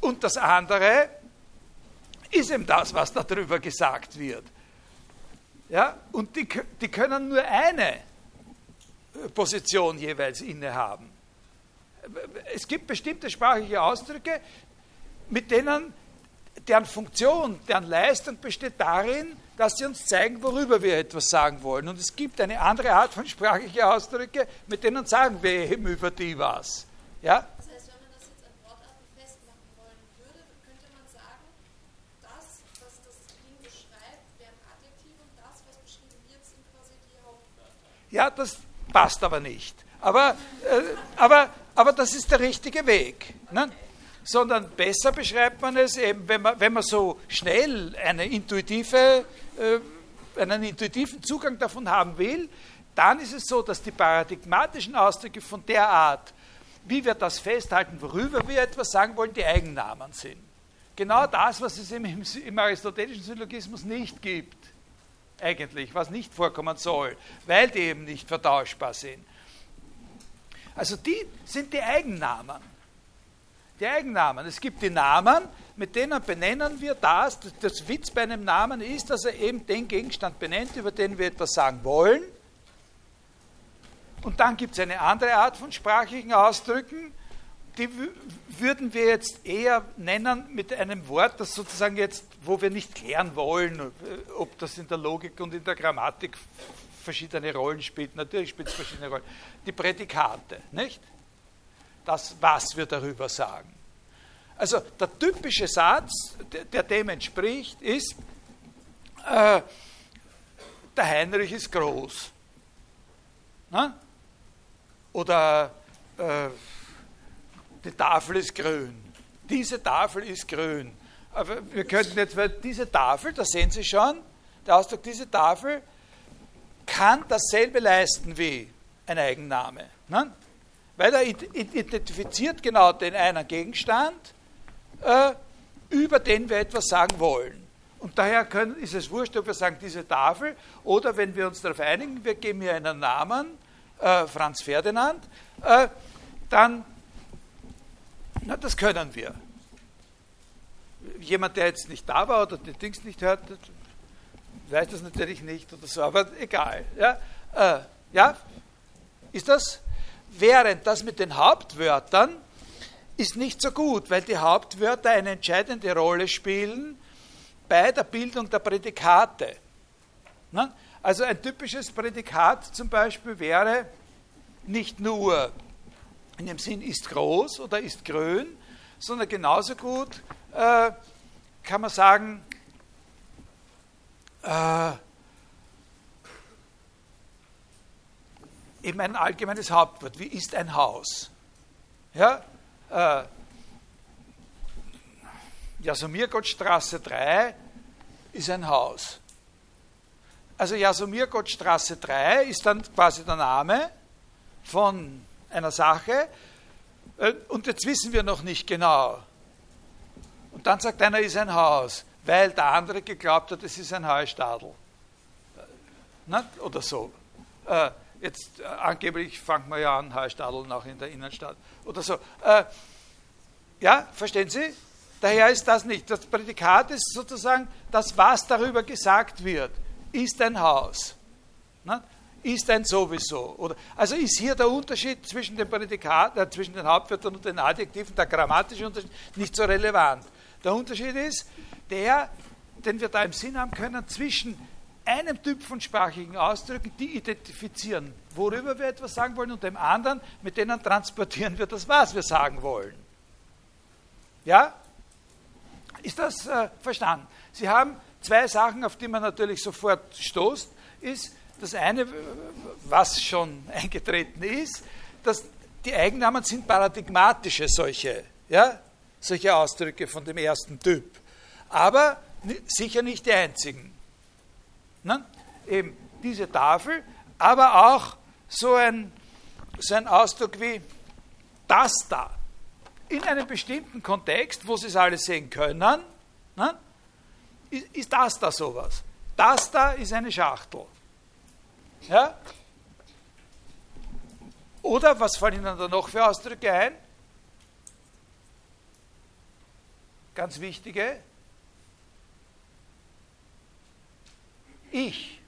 Und das andere ist eben das, was darüber gesagt wird. Ja, und die, die können nur eine Position jeweils innehaben. Es gibt bestimmte sprachliche Ausdrücke, mit denen deren Funktion, deren Leistung besteht darin, dass sie uns zeigen, worüber wir etwas sagen wollen. Und es gibt eine andere Art von sprachlichen Ausdrücke, mit denen sagen wir eben über die was. Ja? Das heißt, wenn man das jetzt an Wortarten festmachen wollen würde, könnte man sagen, das, was das Ding beschreibt, wäre ein Adjektiv und das, was beschrieben wird, sind quasi die Hauptwörter. Ja, das passt aber nicht. Aber, äh, aber, aber das ist der richtige Weg. Ne? sondern besser beschreibt man es eben, wenn man, wenn man so schnell eine intuitive, äh, einen intuitiven Zugang davon haben will, dann ist es so, dass die paradigmatischen Ausdrücke von der Art, wie wir das festhalten, worüber wir etwas sagen wollen, die Eigennamen sind. Genau das, was es im, im aristotelischen Syllogismus nicht gibt, eigentlich, was nicht vorkommen soll, weil die eben nicht vertauschbar sind. Also die sind die Eigennamen die Eigennamen. Es gibt die Namen, mit denen benennen wir das. Das Witz bei einem Namen ist, dass er eben den Gegenstand benennt, über den wir etwas sagen wollen. Und dann gibt es eine andere Art von sprachlichen Ausdrücken, die würden wir jetzt eher nennen mit einem Wort, das sozusagen jetzt, wo wir nicht klären wollen, äh, ob das in der Logik und in der Grammatik verschiedene Rollen spielt. Natürlich spielt es verschiedene Rollen. Die Prädikate, nicht? Das, was wir darüber sagen. Also der typische Satz, der, dem entspricht, ist, äh, der Heinrich ist groß. Na? Oder äh, die Tafel ist grün. Diese Tafel ist grün. Aber wir könnten jetzt, weil diese Tafel, da sehen Sie schon, der Ausdruck, diese Tafel kann dasselbe leisten wie ein Eigenname. Ne? Weil er identifiziert genau den einen Gegenstand, äh, über den wir etwas sagen wollen. Und daher können, ist es wurscht, ob wir sagen, diese Tafel, oder wenn wir uns darauf einigen, wir geben hier einen Namen, äh, Franz Ferdinand, äh, dann na, das können wir. Jemand, der jetzt nicht da war oder die Dings nicht hört, weiß das natürlich nicht oder so, aber egal. Ja, äh, ja? ist das? Während das mit den Hauptwörtern ist nicht so gut, weil die Hauptwörter eine entscheidende Rolle spielen bei der Bildung der Prädikate. Na? Also ein typisches Prädikat zum Beispiel wäre nicht nur in dem Sinn ist groß oder ist grün, sondern genauso gut äh, kann man sagen, äh, eben ein allgemeines Hauptwort, wie ist ein Haus? Ja, äh, Jasomirgottstraße 3 ist ein Haus. Also Jasomirgottstraße 3 ist dann quasi der Name von einer Sache äh, und jetzt wissen wir noch nicht genau. Und dann sagt einer, ist ein Haus, weil der andere geglaubt hat, es ist ein Heustadel. Äh, oder so. Äh, jetzt angeblich fangen wir ja an, Heustadeln auch in der Innenstadt. Oder so. ja, verstehen Sie? Daher ist das nicht. Das Prädikat ist sozusagen das, was darüber gesagt wird, ist ein Haus ist ein sowieso. Oder, also ist hier der Unterschied zwischen den Prädikaten, äh, zwischen den Hauptwörtern und den Adjektiven, der grammatische Unterschied, nicht so relevant. Der Unterschied ist der, den wir da im Sinn haben können, zwischen einem Typ von sprachlichen Ausdrücken, die identifizieren, worüber wir etwas sagen wollen, und dem anderen, mit denen transportieren wir das, was wir sagen wollen. Ja? Ist das äh, verstanden? Sie haben zwei Sachen, auf die man natürlich sofort stoßt, ist, das eine, was schon eingetreten ist, dass die Eigennamen sind paradigmatische solche, ja, solche Ausdrücke von dem ersten Typ. Aber sicher nicht die einzigen. Ne? Eben diese Tafel, aber auch so ein, so ein Ausdruck wie das da. In einem bestimmten Kontext, wo Sie es alle sehen können, ne? ist, ist das da sowas. Das da ist eine Schachtel. Ja? Oder was fallen Ihnen da noch für Ausdrücke ein? Ganz wichtige. Ich.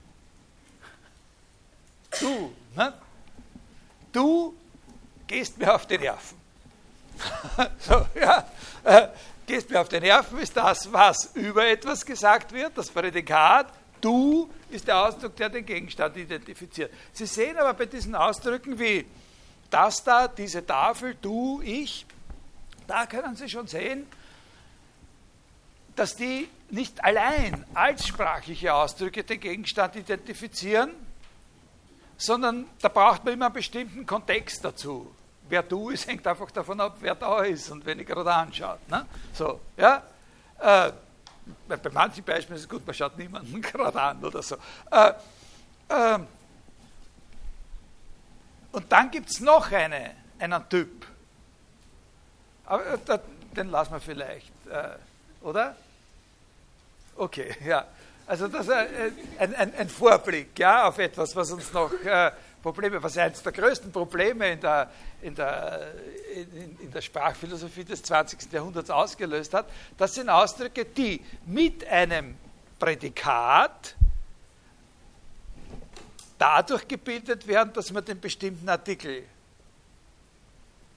Du. Ne? Du gehst mir auf die Nerven. so, ja. Äh, gehst mir auf die Nerven ist das, was über etwas gesagt wird, das Prädikat Du ist der Ausdruck, der den Gegenstand identifiziert. Sie sehen aber bei diesen Ausdrücken wie das da, diese Tafel, du, ich, da können Sie schon sehen, dass die nicht allein als sprachliche Ausdrücke den Gegenstand identifizieren, sondern da braucht man immer einen bestimmten Kontext dazu. Wer du ist, hängt einfach davon ab, wer da ist und wen ich gerade anschaut. Ne? So, ja? Äh, bei manchen Beispielen ist es gut, man schaut niemanden gerade an oder so. Äh, äh, und dann gibt es noch eine, einen Typ. Aber äh, den lassen wir vielleicht, äh, oder? Okay, ja. Also das ist ein, ein, ein, Vorblick ja, auf etwas, was uns noch, äh, Probleme, was eines der größten Probleme in der, in, der, in, in der Sprachphilosophie des 20. Jahrhunderts ausgelöst hat, das sind Ausdrücke, die mit einem Prädikat dadurch gebildet werden, dass man den bestimmten Artikel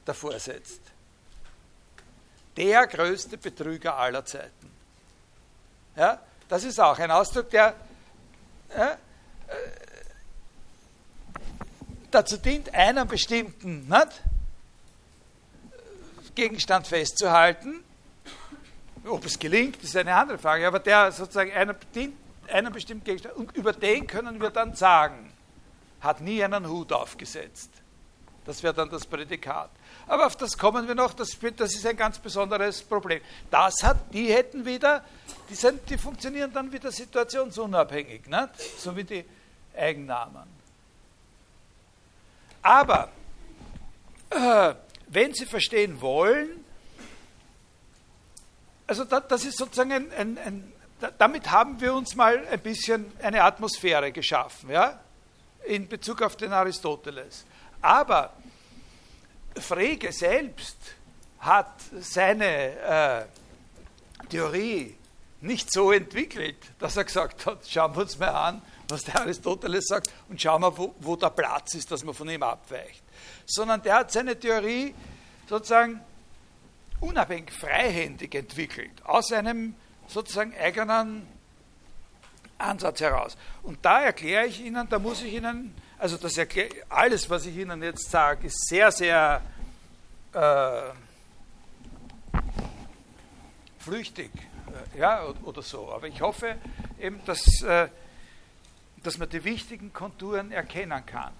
davor setzt. Der größte Betrüger aller Zeiten. Ja, das ist auch ein Ausdruck, der ja, äh, dazu dient, einen bestimmten nicht, Gegenstand festzuhalten. Ob es gelingt, ist eine andere Frage, aber der sozusagen einer dient einen bestimmten Gegenstand und über den können wir dann sagen, hat nie einen Hut aufgesetzt. Das wäre dann das Prädikat. Aber auf das kommen wir noch, das, das ist ein ganz besonderes Problem. Das hat, die hätten wieder, die, sind, die funktionieren dann wieder situationsunabhängig, nicht? so wie die Eigennamen. Aber äh, wenn Sie verstehen wollen, also da, das ist sozusagen ein, ein, ein, damit haben wir uns mal ein bisschen eine Atmosphäre geschaffen. Ja? in Bezug auf den Aristoteles. Aber Frege selbst hat seine äh, Theorie nicht so entwickelt, dass er gesagt hat, schauen wir uns mal an, was der Aristoteles sagt und schauen wir, wo, wo der Platz ist, dass man von ihm abweicht. Sondern der hat seine Theorie sozusagen unabhängig, freihändig entwickelt, aus einem sozusagen eigenen Ansatz heraus. Und da erkläre ich Ihnen, da muss ich Ihnen, also das erkläre, alles, was ich Ihnen jetzt sage, ist sehr, sehr äh, flüchtig äh, ja, oder so. Aber ich hoffe eben, dass, äh, dass man die wichtigen Konturen erkennen kann.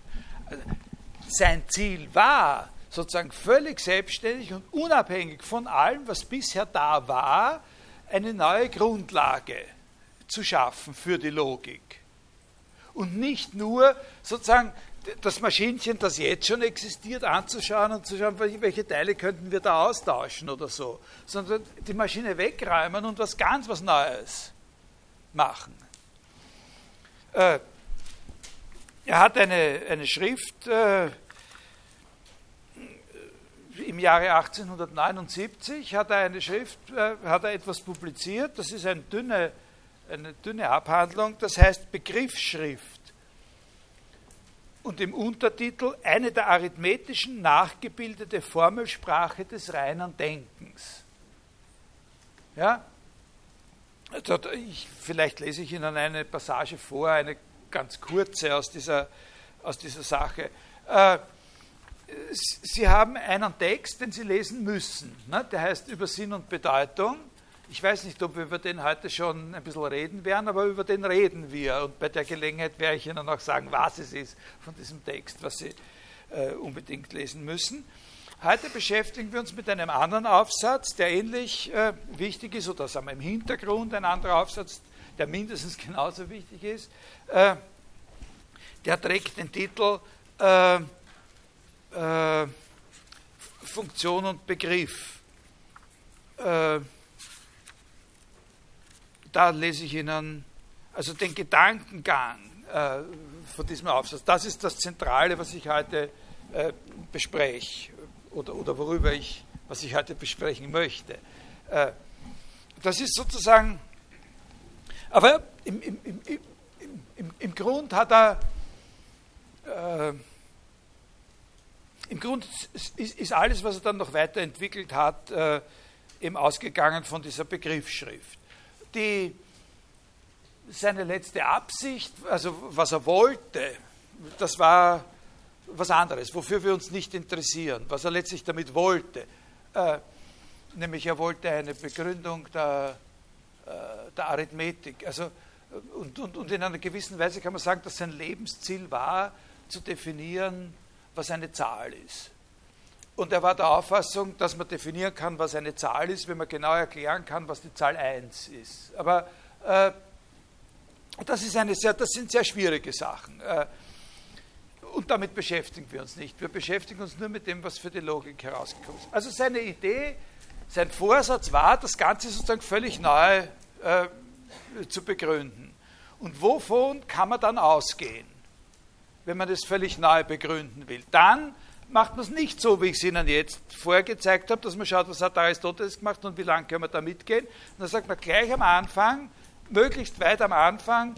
Sein Ziel war, sozusagen völlig selbstständig und unabhängig von allem, was bisher da war, eine neue Grundlage zu schaffen für die Logik. Und nicht nur sozusagen das Maschinchen, das jetzt schon existiert, anzuschauen und zu schauen, welche Teile könnten wir da austauschen oder so, sondern die Maschine wegräumen und was ganz was Neues machen. Äh, er hat eine, eine Schrift äh, im Jahre 1879 hat er eine Schrift, äh, hat er etwas publiziert, das ist eine dünne eine dünne Abhandlung, das heißt Begriffsschrift. Und im Untertitel eine der arithmetischen nachgebildete Formelsprache des reinen Denkens. Ja? Ich, vielleicht lese ich Ihnen eine Passage vor, eine ganz kurze aus dieser, aus dieser Sache. Äh, Sie haben einen Text, den Sie lesen müssen. Ne? Der heißt Über Sinn und Bedeutung. Ich weiß nicht, ob wir über den heute schon ein bisschen reden werden, aber über den reden wir. Und bei der Gelegenheit werde ich Ihnen auch sagen, was es ist von diesem Text, was Sie äh, unbedingt lesen müssen. Heute beschäftigen wir uns mit einem anderen Aufsatz, der ähnlich äh, wichtig ist, oder sagen wir im Hintergrund ein anderer Aufsatz, der mindestens genauso wichtig ist. Äh, der trägt den Titel äh, äh, Funktion und Begriff. Äh, da lese ich Ihnen also den Gedankengang äh, von diesem Aufsatz. Das ist das Zentrale, was ich heute bespreche oder, oder worüber ich, was ich heute besprechen möchte. Äh, das ist sozusagen, aber im, im, im, im, im Grund hat er, äh, im Grund ist, ist, alles, was er dann noch weiterentwickelt hat, äh, eben ausgegangen von dieser Begriffsschrift die, seine letzte Absicht, also was er wollte, das war was anderes, wofür wir uns nicht interessieren, was er letztlich damit wollte. Äh, nämlich er wollte eine Begründung der, äh, der Arithmetik. Also, und, und, und in einer gewissen Weise kann man sagen, dass sein Lebensziel war, zu definieren, was eine Zahl ist. Und er war der Auffassung, dass man definieren kann, was eine Zahl ist, wenn man genau erklären kann, was die Zahl 1 ist. Aber äh, das, ist eine sehr, das sind sehr schwierige Sachen. Äh, und damit beschäftigen wir uns nicht. Wir beschäftigen uns nur mit dem, was für die Logik herausgekommen ist. Also seine Idee, sein Vorsatz war, das Ganze sozusagen völlig neu äh, zu begründen. Und wovon kann man dann ausgehen? wenn man das völlig neu begründen will. Dann macht man es nicht so, wie ich es Ihnen jetzt vorher gezeigt habe, dass man schaut, was hat Aristoteles gemacht und wie lange können wir da mitgehen. Und dann sagt man gleich am Anfang, möglichst weit am Anfang,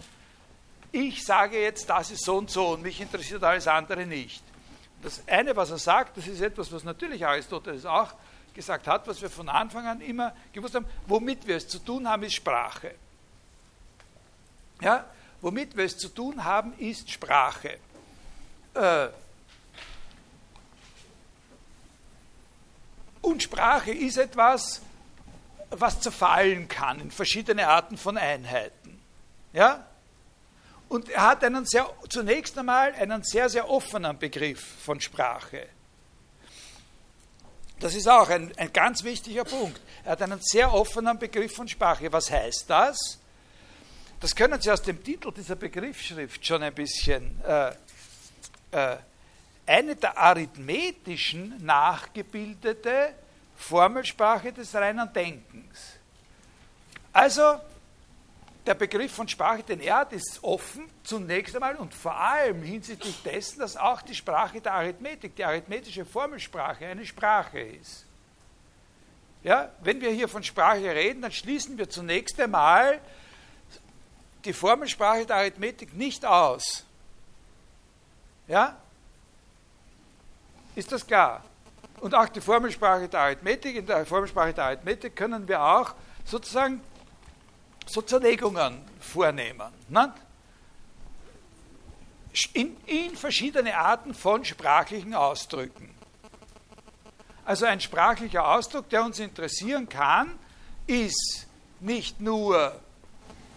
ich sage jetzt, das ist so und so und mich interessiert alles andere nicht. Das eine, was er sagt, das ist etwas, was natürlich Aristoteles auch gesagt hat, was wir von Anfang an immer gewusst haben, womit wir es zu tun haben, ist Sprache. Ja, womit wir es zu tun haben, ist Sprache. Äh, und Sprache ist etwas, was zerfallen kann in verschiedene Arten von Einheiten. Ja? Und er hat einen sehr, zunächst einmal einen sehr, sehr offenen Begriff von Sprache. Das ist auch ein, ein ganz wichtiger Punkt. Er hat einen sehr offenen Begriff von Sprache. Was heißt das? Das können Sie aus dem Titel dieser Begriffsschrift schon ein bisschen äh, äh, eine der arithmetischen nachgebildete Formelsprache des reinen Denkens. Also der Begriff von Sprache, den er hat, ist offen zunächst einmal und vor allem hinsichtlich dessen, dass auch die Sprache der Arithmetik, die arithmetische Formelsprache, eine Sprache ist. Ja, wenn wir hier von Sprache reden, dann schließen wir zunächst einmal die Formelsprache der Arithmetik nicht aus. Ja? Ist das klar? Und auch die Formelsprache der Arithmetik, in der Formelsprache der Arithmetik können wir auch sozusagen so Zerlegungen vornehmen. Ne? In, in verschiedene Arten von sprachlichen Ausdrücken. Also ein sprachlicher Ausdruck, der uns interessieren kann, ist nicht nur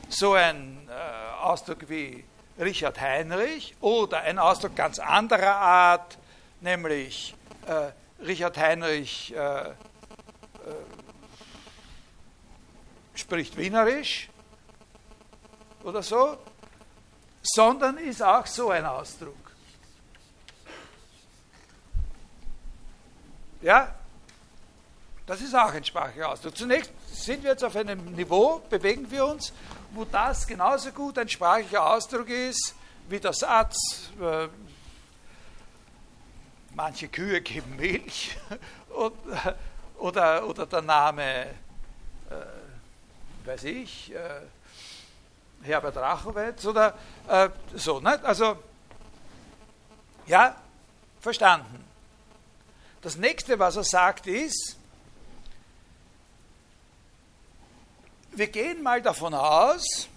so ein äh, Ausdruck wie Richard Heinrich oder ein Ausdruck ganz anderer Art, nämlich äh, Richard Heinrich äh, äh, spricht Wienerisch oder so, sondern ist auch so ein Ausdruck. Ja, das ist auch ein sprachlicher Ausdruck. Zunächst sind wir jetzt auf einem Niveau, bewegen wir uns, wo das genauso gut ein sprachlicher Ausdruck ist wie der Satz, äh, manche Kühe geben Milch oder, oder der Name, äh, weiß ich, äh, Herbert Rachowitz oder äh, so. Ne? Also, ja, verstanden. Das nächste, was er sagt, ist, wir gehen mal davon aus,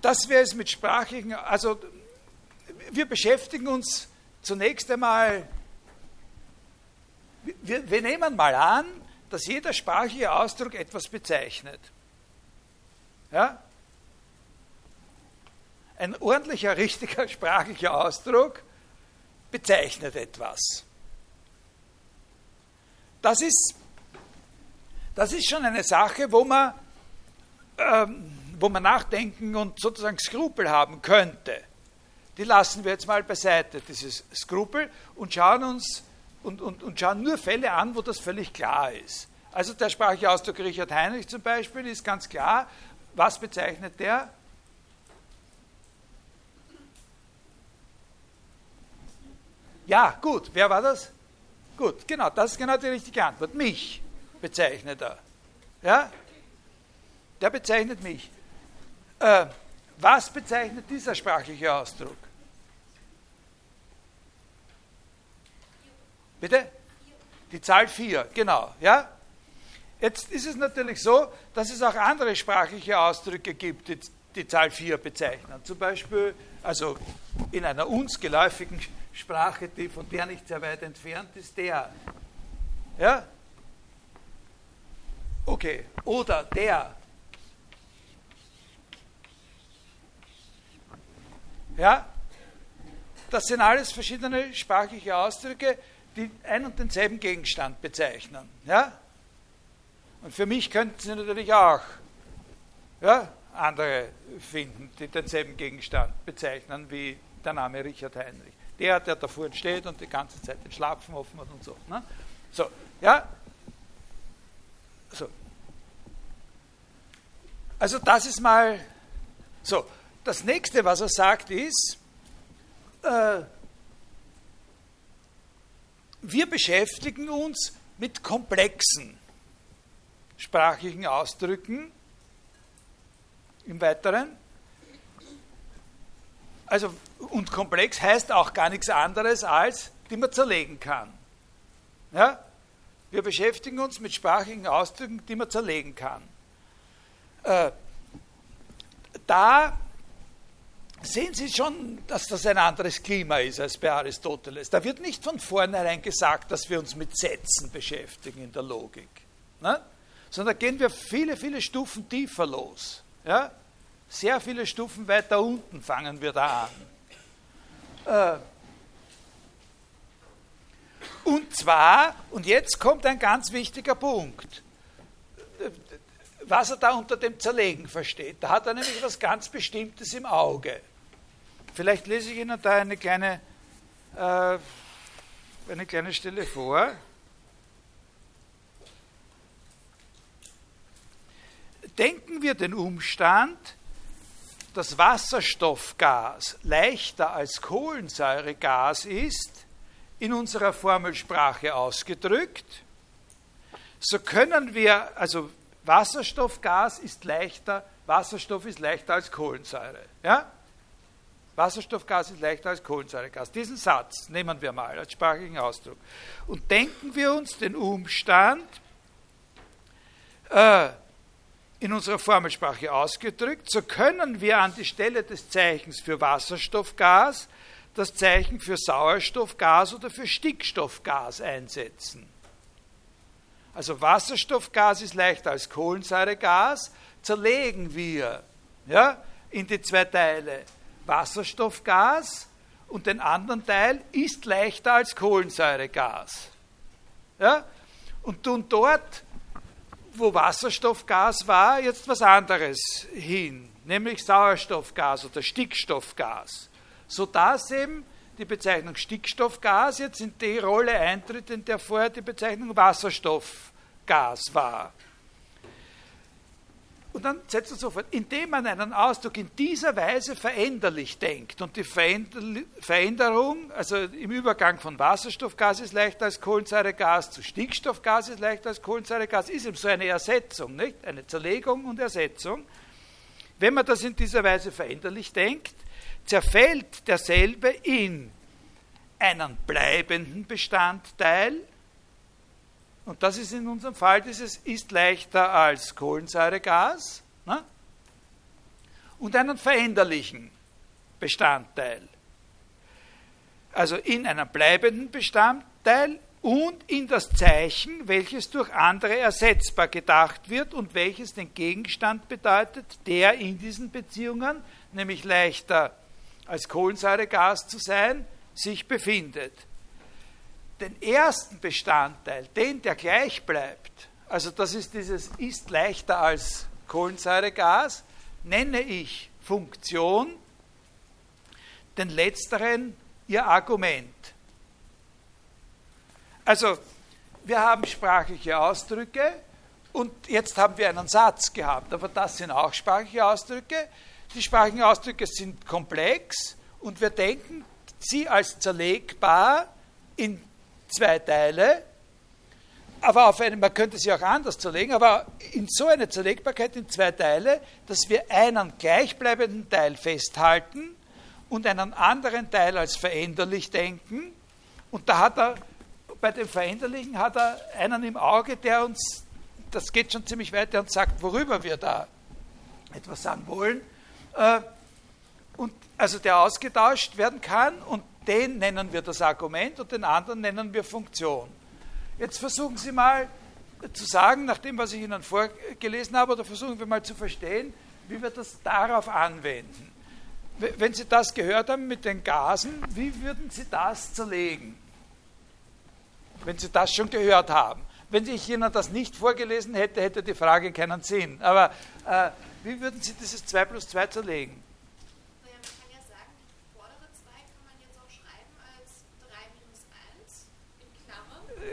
dass wir es mit sprachlichen, also wir beschäftigen uns zunächst einmal, wir, wir nehmen mal an, dass jeder sprachliche Ausdruck etwas bezeichnet. Ja? Ein ordentlicher, richtiger sprachlicher Ausdruck bezeichnet etwas. Das ist, das ist schon eine Sache, wo man, ähm, wo man nachdenken und sozusagen Skrupel haben könnte die lassen wir jetzt mal beiseite, dieses Skrupel, und schauen uns und, und, und schauen nur Fälle an, wo das völlig klar ist. Also der sprachliche Ausdruck Richard Heinrich zum Beispiel ist ganz klar. Was bezeichnet der? Ja, gut. Wer war das? Gut, genau. Das ist genau die richtige Antwort. Mich bezeichnet er. Ja? Der bezeichnet mich. Äh, was bezeichnet dieser sprachliche Ausdruck? Bitte? Die Zahl 4, genau. Ja? Jetzt ist es natürlich so, dass es auch andere sprachliche Ausdrücke gibt, die die Zahl 4 bezeichnen. Zum Beispiel, also in einer uns geläufigen Sprache, die von der nicht sehr weit entfernt ist, der. Ja? Okay. Oder der. Ja? Das sind alles verschiedene sprachliche Ausdrücke, die ein und denselben Gegenstand bezeichnen. Ja? Und für mich könnten Sie natürlich auch ja, andere finden, die denselben Gegenstand bezeichnen wie der Name Richard Heinrich. Der, der da vorne steht und die ganze Zeit den Schlapfen offen hat und so. Ne? So, ja. So. Also das ist mal so. das nächste, was er sagt, ist, äh, wir beschäftigen uns mit komplexen sprachlichen Ausdrücken im Weiteren. Also, und komplex heißt auch gar nichts anderes als, die man zerlegen kann. Ja? Wir beschäftigen uns mit sprachlichen Ausdrücken, die man zerlegen kann. Äh, da sehen Sie schon, dass das ein anderes Klima ist als bei Aristoteles. Da wird nicht von vornherein gesagt, dass wir uns mit Sätzen beschäftigen in der Logik, ne? sondern gehen wir viele, viele Stufen tiefer los. Ja? Sehr viele Stufen weiter unten fangen wir da an. Äh, und zwar, und jetzt kommt ein ganz wichtiger Punkt, was er da unter dem Zerlegen versteht. Da hat er nämlich was ganz Bestimmtes im Auge. Vielleicht lese ich Ihnen da eine kleine, äh, eine kleine Stelle vor. Denken wir den Umstand, dass Wasserstoffgas leichter als Kohlensäuregas ist, in unserer Formelsprache ausgedrückt, so können wir, also Wasserstoffgas ist leichter, Wasserstoff ist leichter als Kohlensäure. Ja? Wasserstoffgas ist leichter als Kohlensäuregas. Diesen Satz nehmen wir mal als sprachlichen Ausdruck. Und denken wir uns den Umstand, äh, in unserer Formelsprache ausgedrückt, so können wir an die Stelle des Zeichens für Wasserstoffgas das Zeichen für Sauerstoffgas oder für Stickstoffgas einsetzen. Also Wasserstoffgas ist leichter als Kohlensäuregas, zerlegen wir ja, in die zwei Teile Wasserstoffgas und den anderen Teil ist leichter als Kohlensäuregas. Ja? Und tun dort, wo Wasserstoffgas war, jetzt was anderes hin, nämlich Sauerstoffgas oder Stickstoffgas, sodass eben die Bezeichnung Stickstoffgas jetzt in die Rolle eintritt, in der vorher die Bezeichnung Wasserstoffgas war. Und dann setzt er sofort, indem man einen Ausdruck in dieser Weise veränderlich denkt und die Veränderung, also im Übergang von Wasserstoffgas ist leichter als Kohlensäuregas zu Stickstoffgas ist leichter als Kohlensäuregas, ist eben so eine Ersetzung, nicht? eine Zerlegung und Ersetzung. Wenn man das in dieser Weise veränderlich denkt, zerfällt derselbe in einen bleibenden Bestandteil, und das ist in unserem Fall dieses ist leichter als Kohlensäuregas ne? und einen veränderlichen Bestandteil. Also in einen bleibenden Bestandteil und in das Zeichen, welches durch andere ersetzbar gedacht wird und welches den Gegenstand bedeutet, der in diesen Beziehungen, nämlich leichter als Kohlensäuregas zu sein, sich befindet den ersten Bestandteil, den, der gleich bleibt, also das ist dieses ist leichter als Kohlensäuregas, nenne ich Funktion, den letzteren ihr Argument. Also wir haben sprachliche Ausdrücke und jetzt haben wir einen Satz gehabt, aber das sind auch sprachliche Ausdrücke. Die sprachlichen Ausdrücke sind komplex und wir denken sie als zerlegbar in zwei Teile, aber auf eine, man könnte sie auch anders zerlegen, aber in so einer Zerlegbarkeit in zwei Teile, dass wir einen gleichbleibenden Teil festhalten und einen anderen Teil als veränderlich denken. Und da hat er, bei dem Veränderlichen hat er einen im Auge, der uns, das geht schon ziemlich weit, der uns sagt, worüber wir da etwas sagen wollen. Äh, und also der ausgetauscht werden kann und den nennen wir das Argument und den anderen nennen wir Funktion. Jetzt versuchen Sie mal zu sagen, nach dem, was ich Ihnen vorgelesen habe, oder versuchen wir mal zu verstehen, wie wir das darauf anwenden. Wenn Sie das gehört haben mit den Gasen, wie würden Sie das zerlegen? Wenn Sie das schon gehört haben. Wenn ich Ihnen das nicht vorgelesen hätte, hätte die Frage keinen Sinn. Aber äh, wie würden Sie dieses 2 plus 2 zerlegen?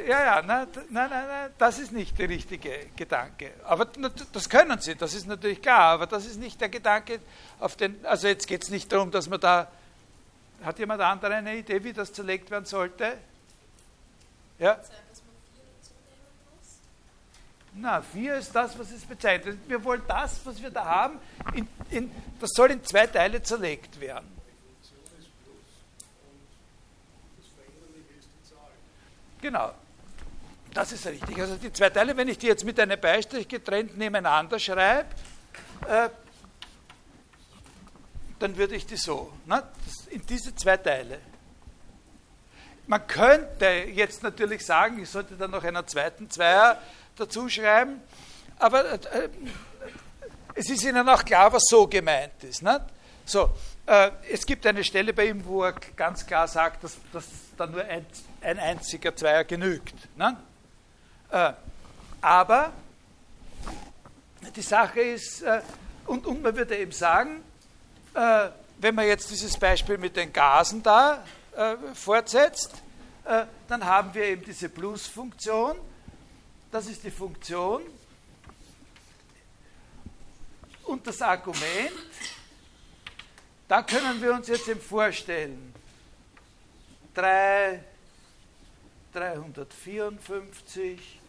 Ja, ja, nein, nein, nein, das ist nicht der richtige Gedanke. Aber das können Sie, das ist natürlich klar, aber das ist nicht der Gedanke, auf den, also jetzt geht es nicht darum, dass man da, hat jemand andere eine Idee, wie das zerlegt werden sollte? Ja? Na, vier ist das, was es bezeichnet. Wir wollen das, was wir da haben, in, in, das soll in zwei Teile zerlegt werden. Genau. Das ist richtig. Also die zwei Teile, wenn ich die jetzt mit einem Beistrich getrennt nebeneinander schreibe, äh, dann würde ich die so, ne? in diese zwei Teile. Man könnte jetzt natürlich sagen, ich sollte dann noch einen zweiten Zweier dazu schreiben, aber äh, es ist Ihnen auch klar, was so gemeint ist. Ne? So, äh, es gibt eine Stelle bei ihm, wo er ganz klar sagt, dass, dass da nur ein, ein einziger Zweier genügt. Ne? Äh, aber die Sache ist, äh, und, und man würde eben sagen, äh, wenn man jetzt dieses Beispiel mit den Gasen da fortsetzt, dann haben wir eben diese Plus-Funktion. Das ist die Funktion. Und das Argument, da können wir uns jetzt eben vorstellen, 3, 354,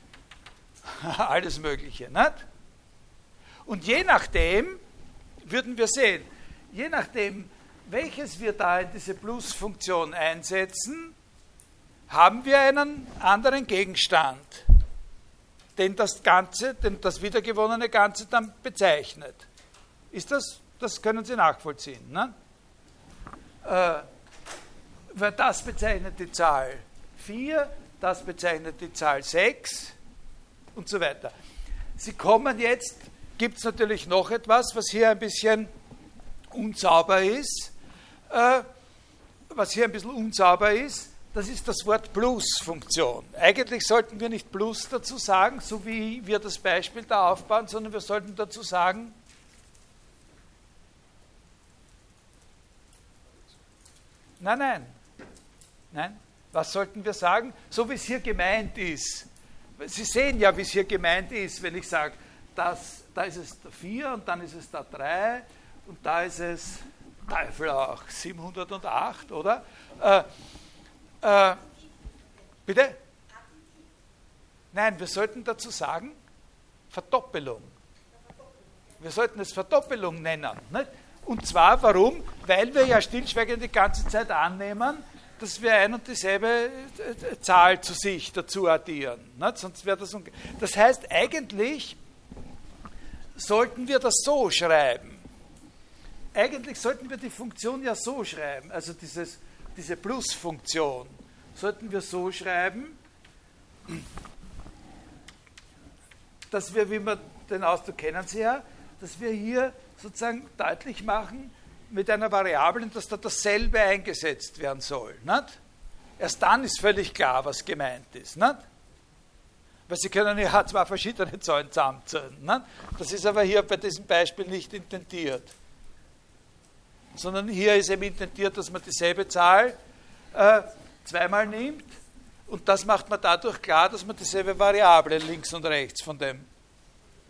alles Mögliche. Nicht? Und je nachdem, würden wir sehen, je nachdem, welches wir da in diese Plus-Funktion einsetzen, haben wir einen anderen Gegenstand, den das Ganze, den das wiedergewonnene Ganze dann bezeichnet. Ist das, das können Sie nachvollziehen. Ne? Äh, weil das bezeichnet die Zahl 4, das bezeichnet die Zahl 6 und so weiter. Sie kommen jetzt, gibt es natürlich noch etwas, was hier ein bisschen unsauber ist. Äh, was hier ein bisschen unsauber ist, das ist das Wort Plus-Funktion. Eigentlich sollten wir nicht Plus dazu sagen, so wie wir das Beispiel da aufbauen, sondern wir sollten dazu sagen, nein, nein, nein, was sollten wir sagen? So wie es hier gemeint ist. Sie sehen ja, wie es hier gemeint ist, wenn ich sage, das, da ist es der 4 und dann ist es der 3 und da ist es Teufel auch 708, oder? Äh, äh, bitte? Nein, wir sollten dazu sagen, Verdoppelung. Wir sollten es Verdoppelung nennen. Nicht? Und zwar warum? Weil wir ja stillschweigend die ganze Zeit annehmen, dass wir ein und dieselbe äh, Zahl zu sich dazu addieren. Sonst wäre das Das heißt, eigentlich sollten wir das so schreiben. Eigentlich sollten wir die Funktion ja so schreiben, also dieses, diese Plus-Funktion sollten wir so schreiben, dass wir, wie wir den Ausdruck kennen Sie ja, dass wir hier sozusagen deutlich machen, mit einer Variablen, dass da dasselbe eingesetzt werden soll. Nicht? Erst dann ist völlig klar, was gemeint ist. Nicht? Weil Sie können ja zwei verschiedene Zahlen zusammenzählen. Nicht? Das ist aber hier bei diesem Beispiel nicht intendiert. Sondern hier ist eben intendiert, dass man dieselbe Zahl äh, zweimal nimmt und das macht man dadurch klar, dass man dieselbe Variable links und rechts von dem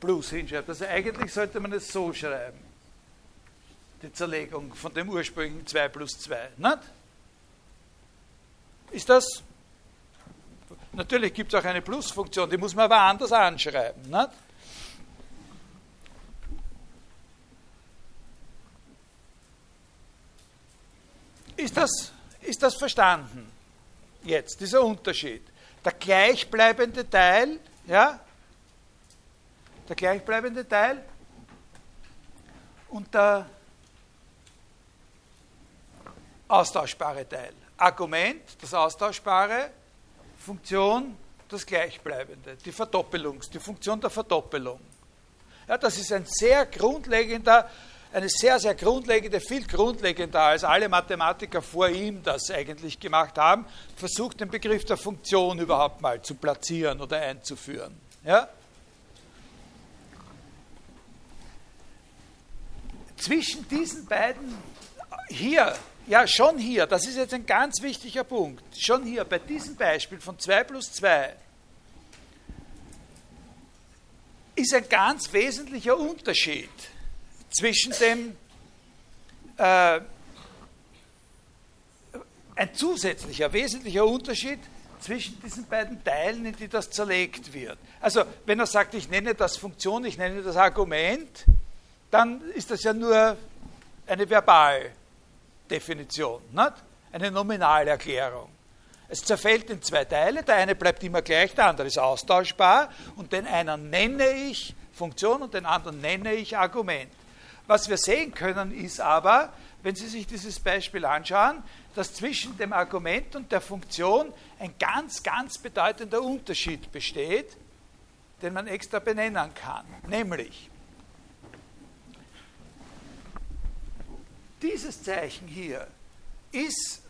Plus hinschreibt. Also eigentlich sollte man es so schreiben die Zerlegung von dem ursprünglichen 2 plus 2. Nicht? Ist das? Natürlich gibt es auch eine Plusfunktion, die muss man aber anders anschreiben. Nicht? Ist das, ist das verstanden? Jetzt, dieser Unterschied. Der gleichbleibende Teil, ja, der gleichbleibende Teil und der austauschbare Teil. Argument, das austauschbare, Funktion, das Gleichbleibende, die Verdoppelung, die Funktion der Verdoppelung. Ja, das ist ein sehr grundlegender, eine sehr, sehr grundlegende, viel grundlegender als alle Mathematiker vor ihm das eigentlich gemacht haben, versucht den Begriff der Funktion überhaupt mal zu platzieren oder einzuführen. Ja? Zwischen diesen beiden hier ja, schon hier, das ist jetzt ein ganz wichtiger Punkt, schon hier bei diesem Beispiel von 2 plus 2 ist ein ganz wesentlicher Unterschied zwischen dem, äh, ein zusätzlicher, wesentlicher Unterschied zwischen diesen beiden Teilen, in die das zerlegt wird. Also, wenn er sagt, ich nenne das Funktion, ich nenne das Argument, dann ist das ja nur eine Verbaldefinition, nicht? eine Nominalerklärung. Es zerfällt in zwei Teile, der eine bleibt immer gleich, der andere ist austauschbar und den einen nenne ich Funktion und den anderen nenne ich Argument. Was wir sehen können, ist aber, wenn Sie sich dieses Beispiel anschauen, dass zwischen dem Argument und der Funktion ein ganz, ganz bedeutender Unterschied besteht, den man extra benennen kann. Nämlich, dieses Zeichen hier ist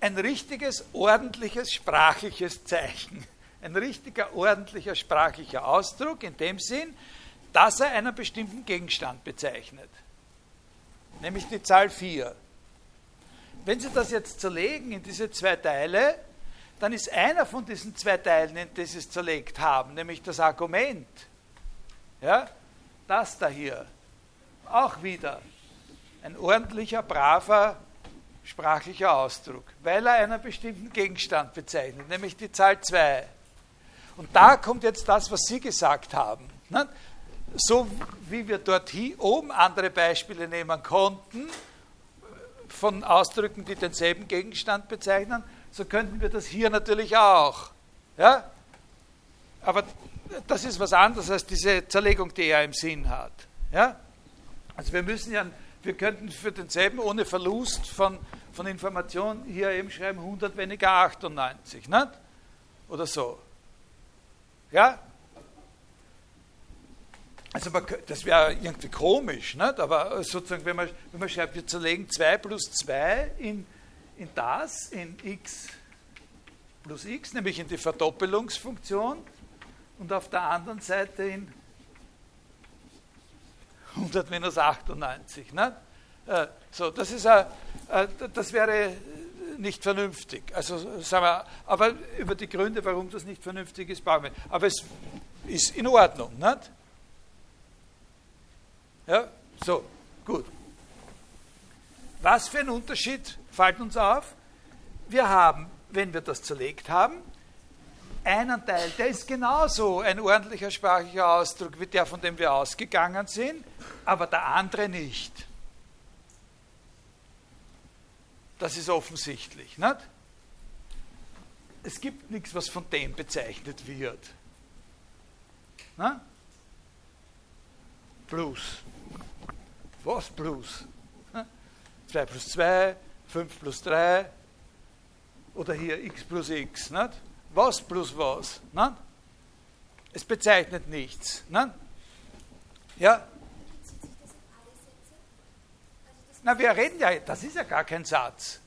ein richtiges, ordentliches, sprachliches Zeichen. Ein richtiger, ordentlicher, sprachlicher Ausdruck in dem Sinn, dass er einen bestimmten Gegenstand bezeichnet. Nämlich die Zahl 4. Wenn Sie das jetzt zerlegen in diese zwei Teile, dann ist einer von diesen zwei Teilen, in die Sie es zerlegt haben, nämlich das Argument, ja, das da hier, auch wieder ein ordentlicher, braver, sprachlicher Ausdruck, weil er einen bestimmten Gegenstand bezeichnet, nämlich die Zahl 2. Und da kommt jetzt das, was Sie gesagt haben. So wie wir dort oben andere Beispiele nehmen konnten, von Ausdrücken, die denselben Gegenstand bezeichnen, so könnten wir das hier natürlich auch. Ja? Aber das ist was anderes als diese Zerlegung, die er im Sinn hat. Ja? Also wir müssen ja, wir könnten für denselben ohne Verlust von, von Information hier eben schreiben 100 weniger 98, nicht? Oder so. Ja? Also man, das wäre irgendwie komisch, nicht? aber sozusagen, wenn man, wenn man schreibt, wir zerlegen 2 plus 2 in, in das, in x plus x, nämlich in die Verdoppelungsfunktion und auf der anderen Seite in 100 minus 98. Nicht? Äh, so, das, ist a, das wäre nicht vernünftig. Also, sagen wir, aber über die Gründe, warum das nicht vernünftig ist, brauchen wir. Aber es ist in Ordnung. Nicht? Ja, so, gut. Was für ein Unterschied fällt uns auf? Wir haben, wenn wir das zerlegt haben, einen Teil, der ist genauso ein ordentlicher sprachlicher Ausdruck wie der, von dem wir ausgegangen sind, aber der andere nicht. Das ist offensichtlich. Nicht? Es gibt nichts, was von dem bezeichnet wird. Na? Plus. Was plus? 2 plus 2, 5 plus 3 oder hier x plus x. Nicht? Was plus was? Nicht? Es bezeichnet nichts. Nicht? Ja? Na, wir reden ja, das ist ja gar kein Satz.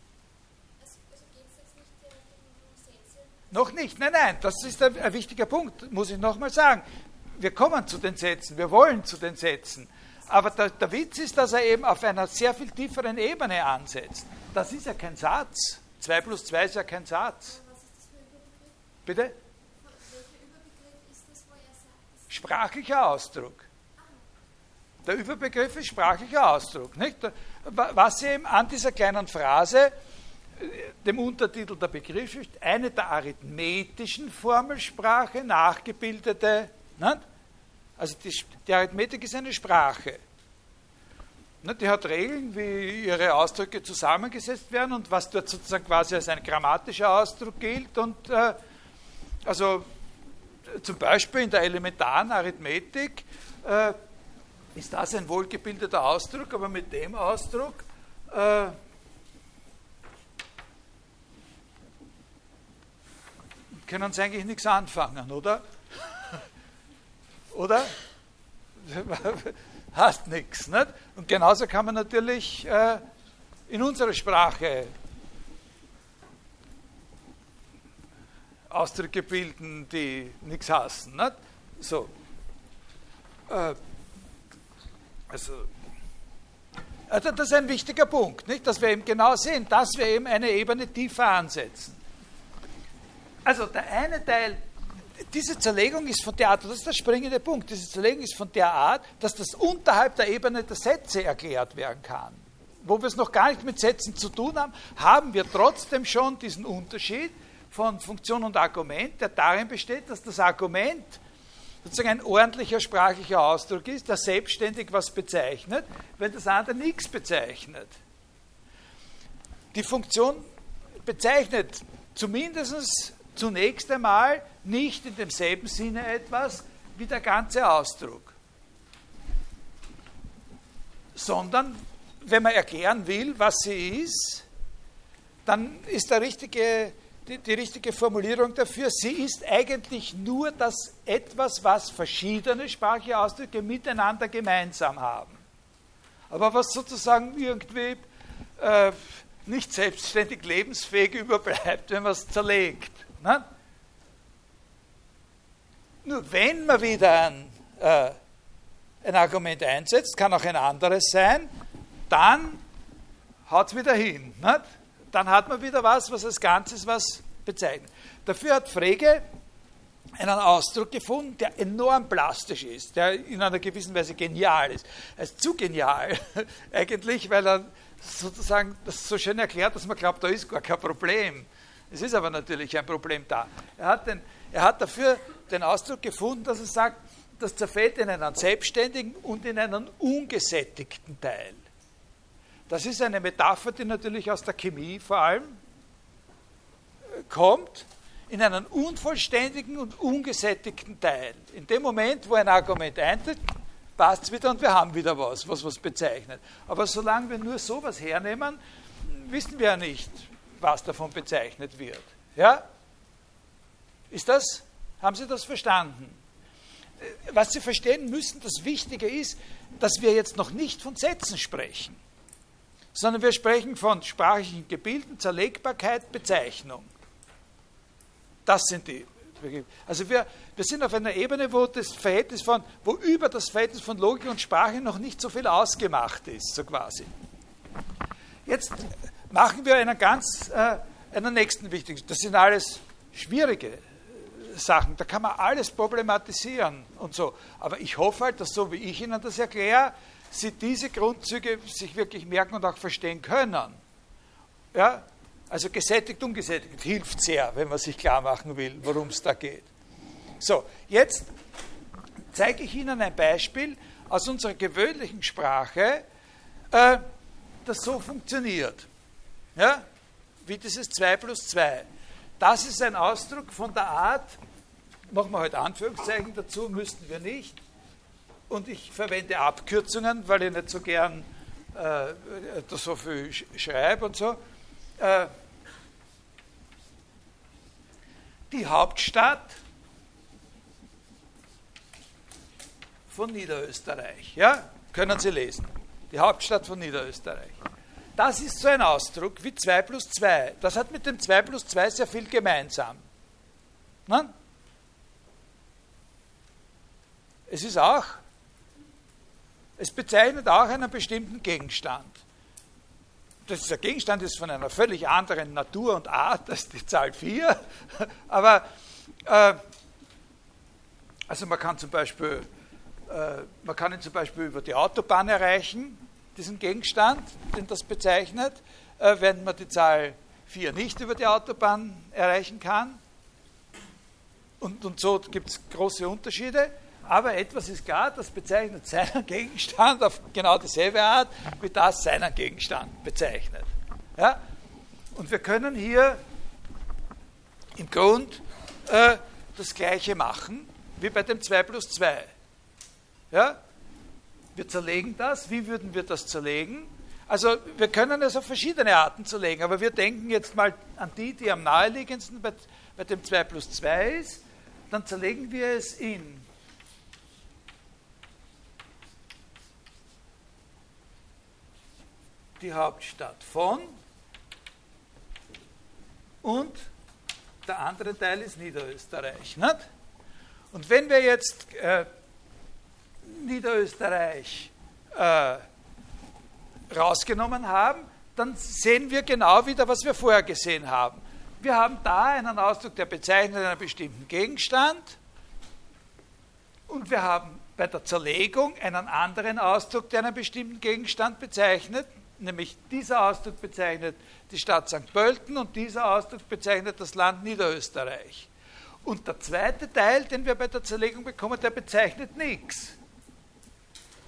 Noch nicht, nein, nein, das ist ein, ein wichtiger Punkt, muss ich nochmal sagen. Wir kommen zu den Sätzen, wir wollen zu den Sätzen. Aber der, der Witz ist, dass er eben auf einer sehr viel tieferen Ebene ansetzt. Das ist ja kein Satz. 2 plus 2 ist ja kein Satz. Bitte? Sprachlicher Ausdruck. Der Überbegriff ist sprachlicher Ausdruck. Nicht? Was eben an dieser kleinen Phrase, äh, dem Untertitel der Begriff ist, eine der arithmetischen Formelsprache nachgebildete nicht? Also die, die Arithmetik ist eine Sprache. Ne, die hat Regeln, wie ihre Ausdrücke zusammengesetzt werden und was dort sozusagen quasi als ein grammatischer Ausdruck gilt. Und äh, also zum Beispiel in der elementaren Arithmetik äh, ist das ein wohlgebildeter Ausdruck, aber mit dem Ausdruck äh, können Sie eigentlich nichts anfangen, oder? Oder? Hast nichts. Nicht? Und genauso kann man natürlich äh, in unserer Sprache Ausdrücke die nichts hassen. Nicht? So. Äh, also, Also das ist ein wichtiger Punkt, nicht? dass wir eben genau sehen, dass wir eben eine Ebene tiefer ansetzen. Also der eine Teil, diese Zerlegung ist von der Art, das ist der springende Punkt, diese Zerlegung ist von der Art, dass das unterhalb der Ebene der Sätze erklärt werden kann. Wo wir es noch gar nicht mit Sätzen zu tun haben, haben wir trotzdem schon diesen Unterschied von Funktion und Argument, der darin besteht, dass das Argument sozusagen ein ordentlicher sprachlicher Ausdruck ist, der selbstständig was bezeichnet, wenn das andere nichts bezeichnet. Die Funktion bezeichnet zumindest zunächst einmal nicht in demselben Sinne etwas wie der ganze Ausdruck, sondern wenn man erklären will, was sie ist, dann ist der richtige die, die richtige Formulierung dafür. Sie ist eigentlich nur das etwas, was verschiedene sprachliche Ausdrücke miteinander gemeinsam haben. Aber was sozusagen irgendwie äh, nicht selbstständig lebensfähig überbleibt, wenn man es zerlegt. Ne? Nur wenn man wieder ein, äh, ein Argument einsetzt, kann auch ein anderes sein, dann haut es wieder hin. Nicht? Dann hat man wieder was, was als Ganzes was bezeichnet. Dafür hat Frege einen Ausdruck gefunden, der enorm plastisch ist, der in einer gewissen Weise genial ist. Er ist zu genial eigentlich, weil er sozusagen das so schön erklärt, dass man glaubt, da ist gar kein Problem. Es ist aber natürlich ein Problem da. Er hat, den, er hat dafür den Ausdruck gefunden, dass er sagt, das zerfällt in einen selbstständigen und in einen ungesättigten Teil. Das ist eine Metapher, die natürlich aus der Chemie vor allem äh, kommt, in einen unvollständigen und ungesättigten Teil. In dem Moment, wo ein Argument eintritt, passt es wieder und wir haben wieder was, was was bezeichnet. Aber solange wir nur sowas hernehmen, wissen wir ja nicht, was davon bezeichnet wird. Ja? Ist das, haben Sie das verstanden? Äh, was Sie verstehen müssen, das Wichtige ist, dass wir jetzt noch nicht von Sätzen sprechen sondern wir sprechen von sprachlichen Gebilden, Zerlegbarkeit, Bezeichnung. Das sind die. Also wir, wir sind auf einer Ebene, wo das Verhältnis von, wo über das Verhältnis von Logik und Sprache noch nicht so viel ausgemacht ist, so quasi. Jetzt machen wir einen ganz, äh, einen nächsten wichtigen. Das sind alles schwierige Sachen, da kann man alles problematisieren und so. Aber ich hoffe halt, dass so wie ich Ihnen das erkläre, sie diese Grundzüge sich wirklich merken und auch verstehen können. Ja? Also gesättigt, ungesättigt hilft sehr, wenn man sich klar machen will, worum es da geht. So, jetzt zeige ich Ihnen ein Beispiel aus unserer gewöhnlichen Sprache, äh, das so funktioniert. Ja? Wie dieses 2 plus 2. Das ist ein Ausdruck von der Art, machen wir heute Anführungszeichen dazu, müssten wir nicht, und ich verwende Abkürzungen, weil ich nicht so gern äh, so viel schreibe und so. Äh, die Hauptstadt von Niederösterreich. Ja, können Sie lesen. Die Hauptstadt von Niederösterreich. Das ist so ein Ausdruck wie 2 plus 2. Das hat mit dem 2 plus 2 sehr viel gemeinsam. Nein? Es ist auch es bezeichnet auch einen bestimmten Gegenstand. Dieser Gegenstand ist von einer völlig anderen Natur und Art als die Zahl 4, aber äh, also man kann zum Beispiel, äh, man kann ihn zum Beispiel über die Autobahn erreichen, diesen Gegenstand, den das bezeichnet, äh, wenn man die Zahl 4 nicht über die Autobahn erreichen kann. Und, und so gibt es große Unterschiede aber etwas ist klar, das bezeichnet seinen Gegenstand auf genau dieselbe Art, wie das seinen Gegenstand bezeichnet. Ja? Und wir können hier im Grund äh, das Gleiche machen wie bei dem 2 plus 2. Ja? Wir zerlegen das. Wie würden wir das zerlegen? Also wir können es auf verschiedene Arten zerlegen, aber wir denken jetzt mal an die, die am naheliegendsten bei, bei dem 2 plus 2 ist. Dann zerlegen wir es in die Hauptstadt von und der andere Teil ist Niederösterreich. Nicht? Und wenn wir jetzt äh, Niederösterreich äh, rausgenommen haben, dann sehen wir genau wieder, was wir vorher gesehen haben. Wir haben da einen Ausdruck, der bezeichnet einen bestimmten Gegenstand und wir haben bei der Zerlegung einen anderen Ausdruck, der einen bestimmten Gegenstand bezeichnet, nämlich dieser Ausdruck bezeichnet die Stadt St. Pölten und dieser Ausdruck bezeichnet das Land Niederösterreich. Und der zweite Teil, den wir bei der Zerlegung bekommen, der bezeichnet nichts.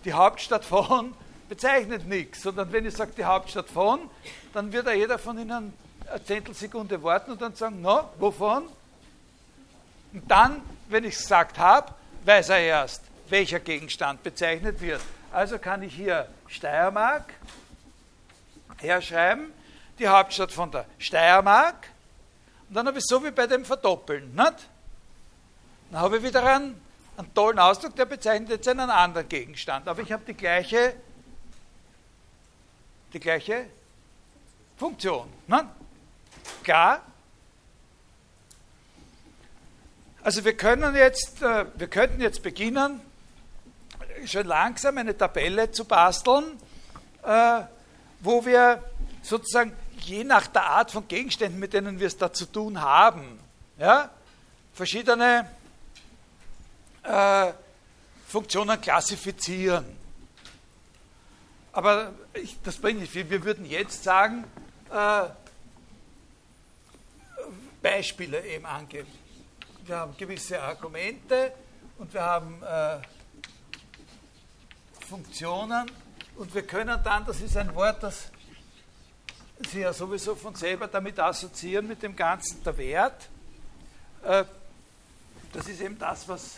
Die Hauptstadt von bezeichnet nichts, sondern wenn ich sage die Hauptstadt von, dann wird ja jeder von Ihnen eine Zehntelsekunde warten und dann sagen, no, wovon? Und dann, wenn ich es gesagt habe, weiß er erst, welcher Gegenstand bezeichnet wird. Also kann ich hier Steiermark herschreiben, die Hauptstadt von der Steiermark, und dann habe ich so wie bei dem Verdoppeln. Nicht? Dann habe ich wieder einen, einen tollen Ausdruck, der bezeichnet jetzt einen anderen Gegenstand. Aber ich habe die gleiche, die gleiche Funktion. Nicht? Klar? Also wir können jetzt, äh, wir könnten jetzt beginnen, schon langsam eine Tabelle zu basteln, äh, wo wir sozusagen je nach der Art von Gegenständen, mit denen wir es da zu tun haben, ja, verschiedene äh, Funktionen klassifizieren. Aber ich, das bringt nicht viel. Wir würden jetzt sagen, äh, Beispiele eben angeben. Wir haben gewisse Argumente und wir haben äh, Funktionen und wir können dann, das ist ein Wort, das Sie ja sowieso von selber damit assoziieren, mit dem Ganzen der Wert. Äh, das ist eben das, was,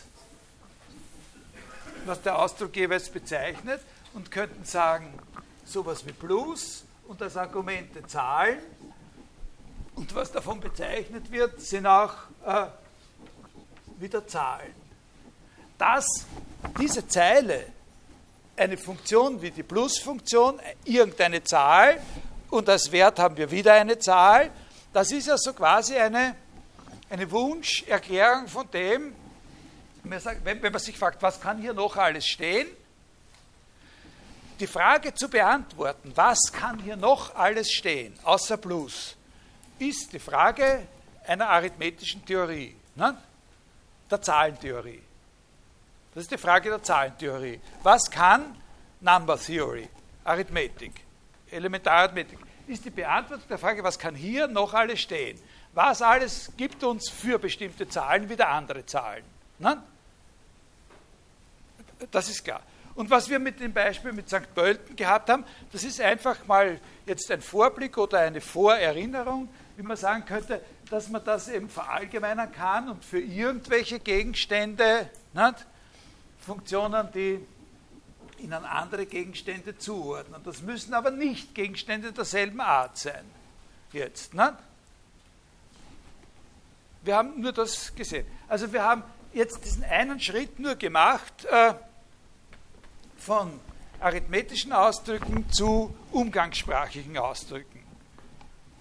was der Ausdruck jeweils bezeichnet und könnten sagen, sowas wie Plus und als Argumente Zahlen und was davon bezeichnet wird, sind auch äh, wieder Zahlen. Dass diese Zeile eine Funktion wie die Plusfunktion, irgendeine Zahl, und als Wert haben wir wieder eine Zahl, das ist ja so quasi eine, eine Wunscherklärung von dem, wenn man sich fragt, was kann hier noch alles stehen, die Frage zu beantworten, was kann hier noch alles stehen, außer Plus, ist die Frage einer arithmetischen Theorie, ne? der Zahlentheorie. Das ist die Frage der Zahlentheorie. Was kann Number Theory, Arithmetik, Elementararithmetik? Ist die Beantwortung der Frage, was kann hier noch alles stehen? Was alles gibt uns für bestimmte Zahlen wieder andere Zahlen? Ne? Das ist klar. Und was wir mit dem Beispiel mit St. Pölten gehabt haben, das ist einfach mal jetzt ein Vorblick oder eine Vorerinnerung, wie man sagen könnte, dass man das eben verallgemeinern kann und für irgendwelche Gegenstände, nicht, Funktionen, die ihnen andere Gegenstände zuordnen. Das müssen aber nicht Gegenstände derselben Art sein. Jetzt. Nicht? Wir haben nur das gesehen. Also wir haben jetzt diesen einen Schritt nur gemacht äh, von arithmetischen Ausdrücken zu umgangssprachlichen Ausdrücken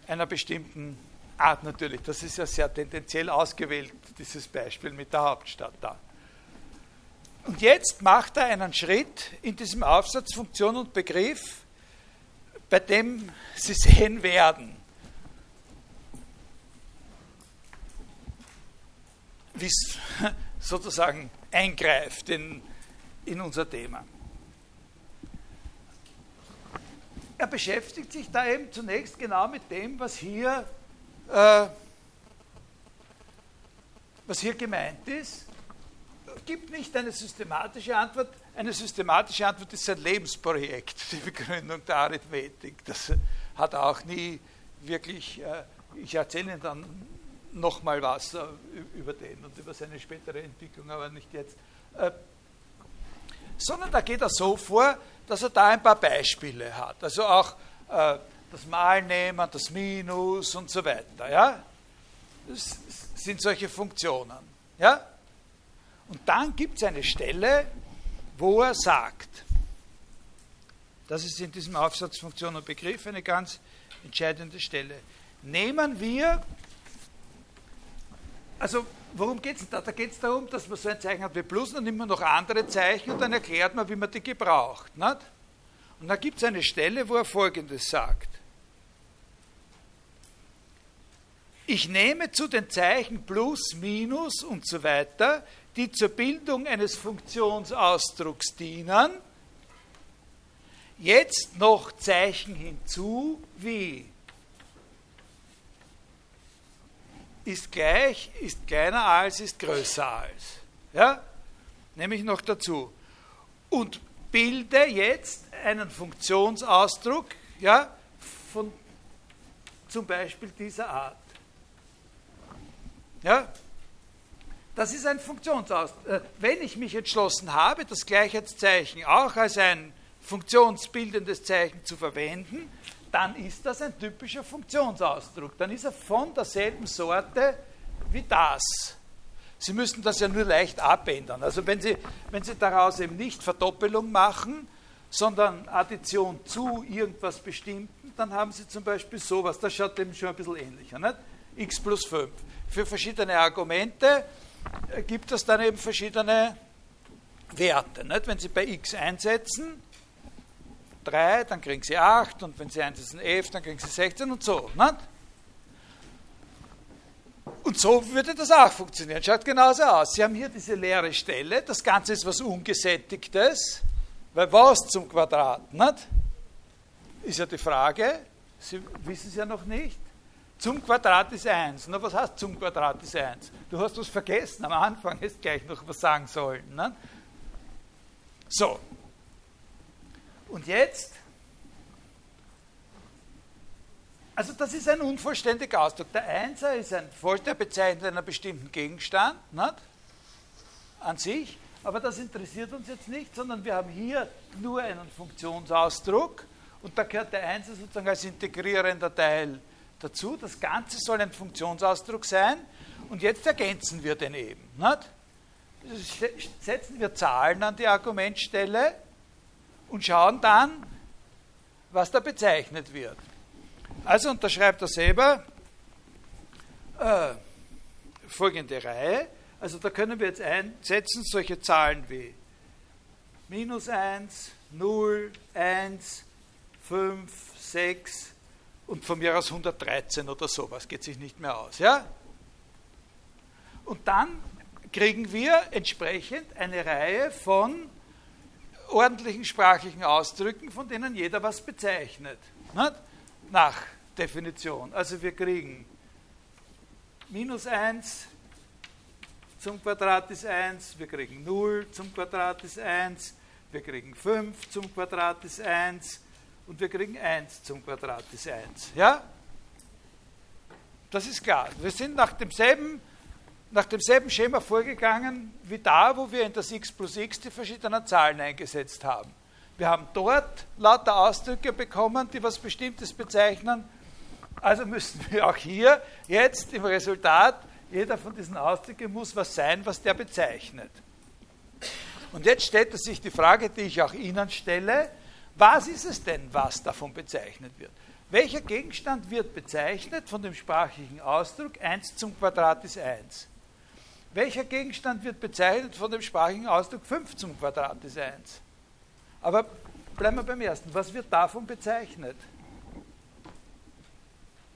einer bestimmten Art natürlich. Das ist ja sehr tendenziell ausgewählt, dieses Beispiel mit der Hauptstadt da. Und jetzt macht er einen Schritt in diesem Aufsatz Funktion und Begriff, bei dem Sie sehen werden, wie es sozusagen eingreift in, in unser Thema. Er beschäftigt sich da eben zunächst genau mit dem, was hier äh, was hier gemeint ist, gibt nicht eine systematische Antwort. Eine systematische Antwort ist ein Lebensprojekt, die Begründung der Arithmetik. Das hat er auch nie wirklich, äh, ich erzähle Ihnen dann nochmal was äh, über den und über seine spätere Entwicklung, aber nicht jetzt. Äh, sondern da geht er so vor, dass er da ein paar Beispiele hat. Also auch das Mal nehmen, das Minus und so weiter. Ja? Das sind solche Funktionen. Ja? Und dann gibt es eine Stelle, wo er sagt, das ist in diesem Aufsatz Funktion und Begriff eine ganz entscheidende Stelle. Nehmen wir, also worum geht es da? Da geht es darum, dass man so ein Zeichen hat wie Plus, dann nimmt man noch andere Zeichen und dann erklärt man, wie man die gebraucht. Nicht? Und da gibt es eine Stelle, wo er Folgendes sagt. Ich nehme zu den Zeichen plus, minus und so weiter, die zur Bildung eines Funktionsausdrucks dienen, jetzt noch Zeichen hinzu wie ist gleich, ist kleiner als, ist größer als. Ja? Nehme ich noch dazu. Und bilde jetzt einen Funktionsausdruck ja, von zum Beispiel dieser Art. Ja? Das ist ein Funktionsausdruck. Äh, wenn ich mich entschlossen habe, das Gleichheitszeichen auch als ein funktionsbildendes Zeichen zu verwenden, dann ist das ein typischer Funktionsausdruck. Dann ist er von derselben Sorte wie das. Sie müssen das ja nur leicht abändern. Also wenn Sie, wenn Sie daraus eben nicht Verdoppelung machen, sondern Addition zu irgendwas Bestimmten, dann haben Sie zum Beispiel sowas. Das schaut eben schon ein bisschen ähnlicher. Nicht? x plus 5. Für verschiedene Argumente gibt es dann eben verschiedene Werte. Nicht? Wenn Sie bei x einsetzen, 3, dann kriegen Sie 8 und wenn Sie einsetzen 11, dann kriegen Sie 16 und so. Nicht? Und so würde das auch funktionieren. Schaut genauso aus. Sie haben hier diese leere Stelle, das Ganze ist was Ungesättigtes, weil was zum Quadrat, nicht? Ist ja die Frage, Sie wissen es ja noch nicht. Zum Quadrat ist 1. Na, was heißt zum Quadrat ist 1? Du hast was vergessen am Anfang, hättest gleich noch was sagen sollen. Ne? So, und jetzt? Also das ist ein unvollständiger Ausdruck. Der Einser ist ein der bezeichnet einen bestimmten Gegenstand, nicht? an sich, aber das interessiert uns jetzt nicht, sondern wir haben hier nur einen Funktionsausdruck und da gehört der Einser sozusagen als integrierender Teil dazu. Das Ganze soll ein Funktionsausdruck sein und jetzt ergänzen wir den eben. Nicht? Setzen wir Zahlen an die Argumentstelle und schauen dann, was da bezeichnet wird. Also unterschreibt er selber äh, folgende Reihe. Also da können wir jetzt einsetzen solche Zahlen wie minus 1, 0, 1, 5, 6 und von mir aus 113 oder sowas, geht sich nicht mehr aus. Ja? Und dann kriegen wir entsprechend eine Reihe von ordentlichen sprachlichen Ausdrücken, von denen jeder was bezeichnet. Nicht? Nach Definition. Also wir kriegen minus 1 zum Quadrat ist 1, wir kriegen 0 zum Quadrat ist 1, wir kriegen 5 zum Quadrat ist 1 und wir kriegen 1 zum Quadrat ist 1. Ja? Das ist klar. Wir sind nach demselben nach demselben Schema vorgegangen wie da, wo wir in das x plus x die verschiedenen Zahlen eingesetzt haben. Wir haben dort lauter Ausdrücke bekommen, die was Bestimmtes bezeichnen. Also müssen wir auch hier jetzt im Resultat, jeder von diesen Ausdrücken muss was sein, was der bezeichnet. Und jetzt stellt sich die Frage, die ich auch Ihnen stelle, was ist es denn, was davon bezeichnet wird? Welcher Gegenstand wird bezeichnet von dem sprachlichen Ausdruck 1 zum Quadrat ist 1? Welcher Gegenstand wird bezeichnet von dem sprachigen Ausdruck 5 zum Quadrat ist 1? Aber bleiben wir beim ersten. Was wird davon bezeichnet?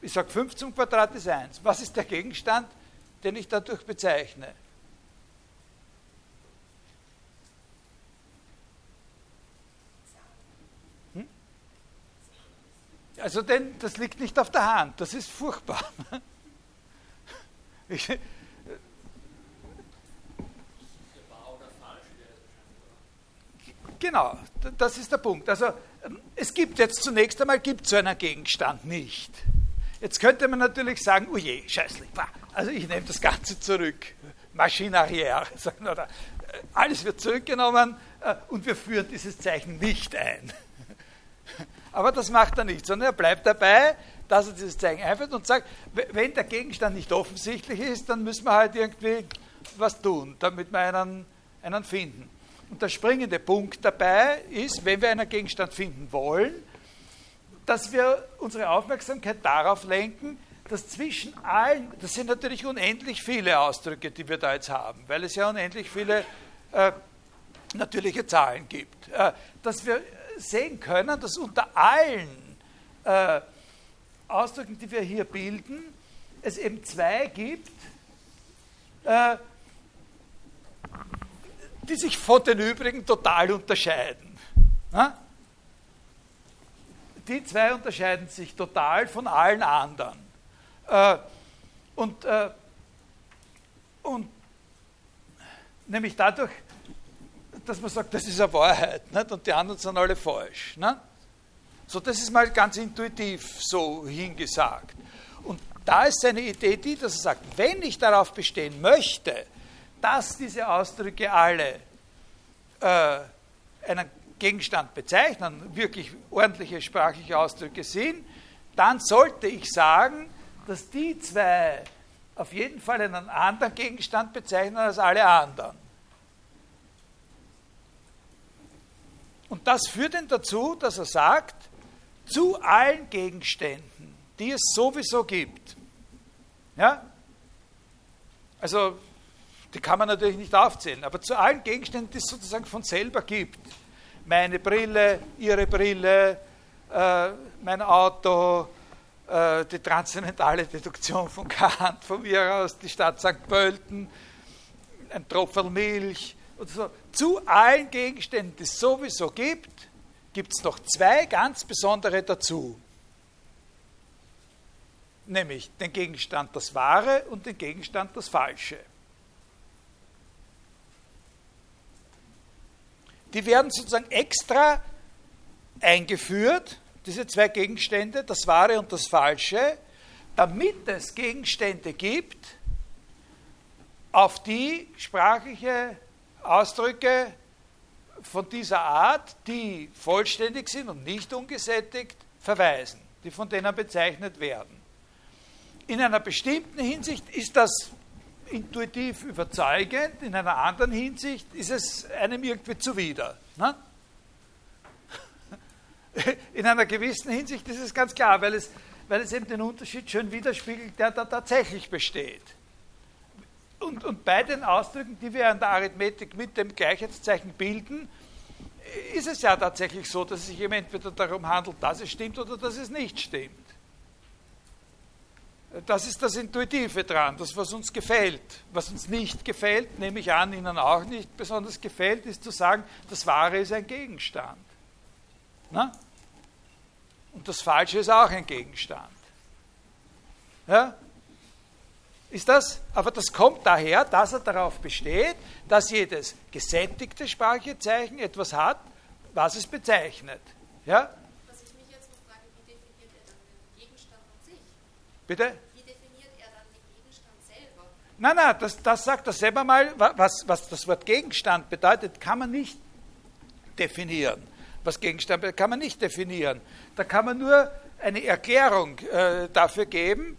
Ich sage 5 zum Quadrat ist 1. Was ist der Gegenstand, den ich dadurch bezeichne? Also denn, das liegt nicht auf der Hand, das ist furchtbar. Ich, Genau, das ist der Punkt. Also ähm, es gibt jetzt zunächst einmal gibt so einen Gegenstand nicht. Jetzt könnte man natürlich sagen, oh je, scheißlich, also ich nehme das Ganze zurück. Maschine arrière, äh, alles wird zurückgenommen äh, und wir führen dieses Zeichen nicht ein. Aber das macht er nicht, sondern er bleibt dabei, dass er dieses Zeichen einführt und sagt, wenn der Gegenstand nicht offensichtlich ist, dann müssen wir halt irgendwie was tun, damit wir einen, einen finden. Und der springende Punkt dabei ist, wenn wir einen Gegenstand finden wollen, dass wir unsere Aufmerksamkeit darauf lenken, dass zwischen allen, das sind natürlich unendlich viele Ausdrücke, die wir da jetzt haben, weil es ja unendlich viele äh, natürliche Zahlen gibt, äh, dass wir sehen können, dass unter allen äh, Ausdrücken, die wir hier bilden, es eben zwei gibt, äh, die sich von den übrigen total unterscheiden. Na? Die zwei unterscheiden sich total von allen anderen. Äh, und, äh, und nämlich dadurch, dass man sagt, das ist eine Wahrheit nicht? und die anderen sind alle falsch. Nicht? So, das ist mal ganz intuitiv so hingesagt. Und da ist seine Idee die, dass er sagt, wenn ich darauf bestehen möchte, dass diese Ausdrücke alle äh, einen Gegenstand bezeichnen, wirklich ordentliche sprachliche Ausdrücke sind, dann sollte ich sagen, dass die zwei auf jeden Fall einen anderen Gegenstand bezeichnen als alle anderen. Und das führt ihn dazu, dass er sagt, zu allen Gegenständen, die es sowieso gibt, ja, also die kann man natürlich nicht aufzählen, aber zu allen Gegenständen, die es sozusagen von selber gibt. Meine Brille, Ihre Brille, äh, mein Auto, äh, die transzendentale Deduktion von Kant, von mir aus die Stadt St. Pölten, ein Tropfen Milch und so. Zu allen Gegenständen, die es sowieso gibt, gibt es noch zwei ganz besondere dazu. Nämlich den Gegenstand das Wahre und den Gegenstand das Falsche. die werden sozusagen extra eingeführt, diese zwei Gegenstände, das Wahre und das Falsche, damit es Gegenstände gibt, auf die sprachliche Ausdrücke von dieser Art, die vollständig sind und nicht ungesättigt, verweisen, die von denen bezeichnet werden. In einer bestimmten Hinsicht ist das intuitiv überzeugend, in einer anderen Hinsicht ist es einem irgendwie zuwider. Ne? In einer gewissen Hinsicht ist es ganz klar, weil es, weil es eben den Unterschied schön widerspiegelt, der da tatsächlich besteht. Und, und bei den Ausdrücken, die wir an der Arithmetik mit dem Gleichheitszeichen bilden, ist es ja tatsächlich so, dass es sich eben entweder darum handelt, dass es stimmt oder dass es nicht stimmt. Das ist das Intuitive dran, das, was uns gefällt. Was uns nicht gefällt, nehme ich an, Ihnen auch nicht besonders gefällt, ist zu sagen, das Wahre ist ein Gegenstand. Na? Und das Falsche ist auch ein Gegenstand. Ja? Ist das? Aber das kommt daher, dass er darauf besteht, dass jedes gesättigte Sprachezeichen etwas hat, was es bezeichnet. Ja? Bitte? Wie definiert er dann den Gegenstand selber? Nein, nein, das, das sagt er selber mal. Was, was das Wort Gegenstand bedeutet, kann man nicht definieren. Was Gegenstand bedeutet, kann man nicht definieren. Da kann man nur eine Erklärung äh, dafür geben.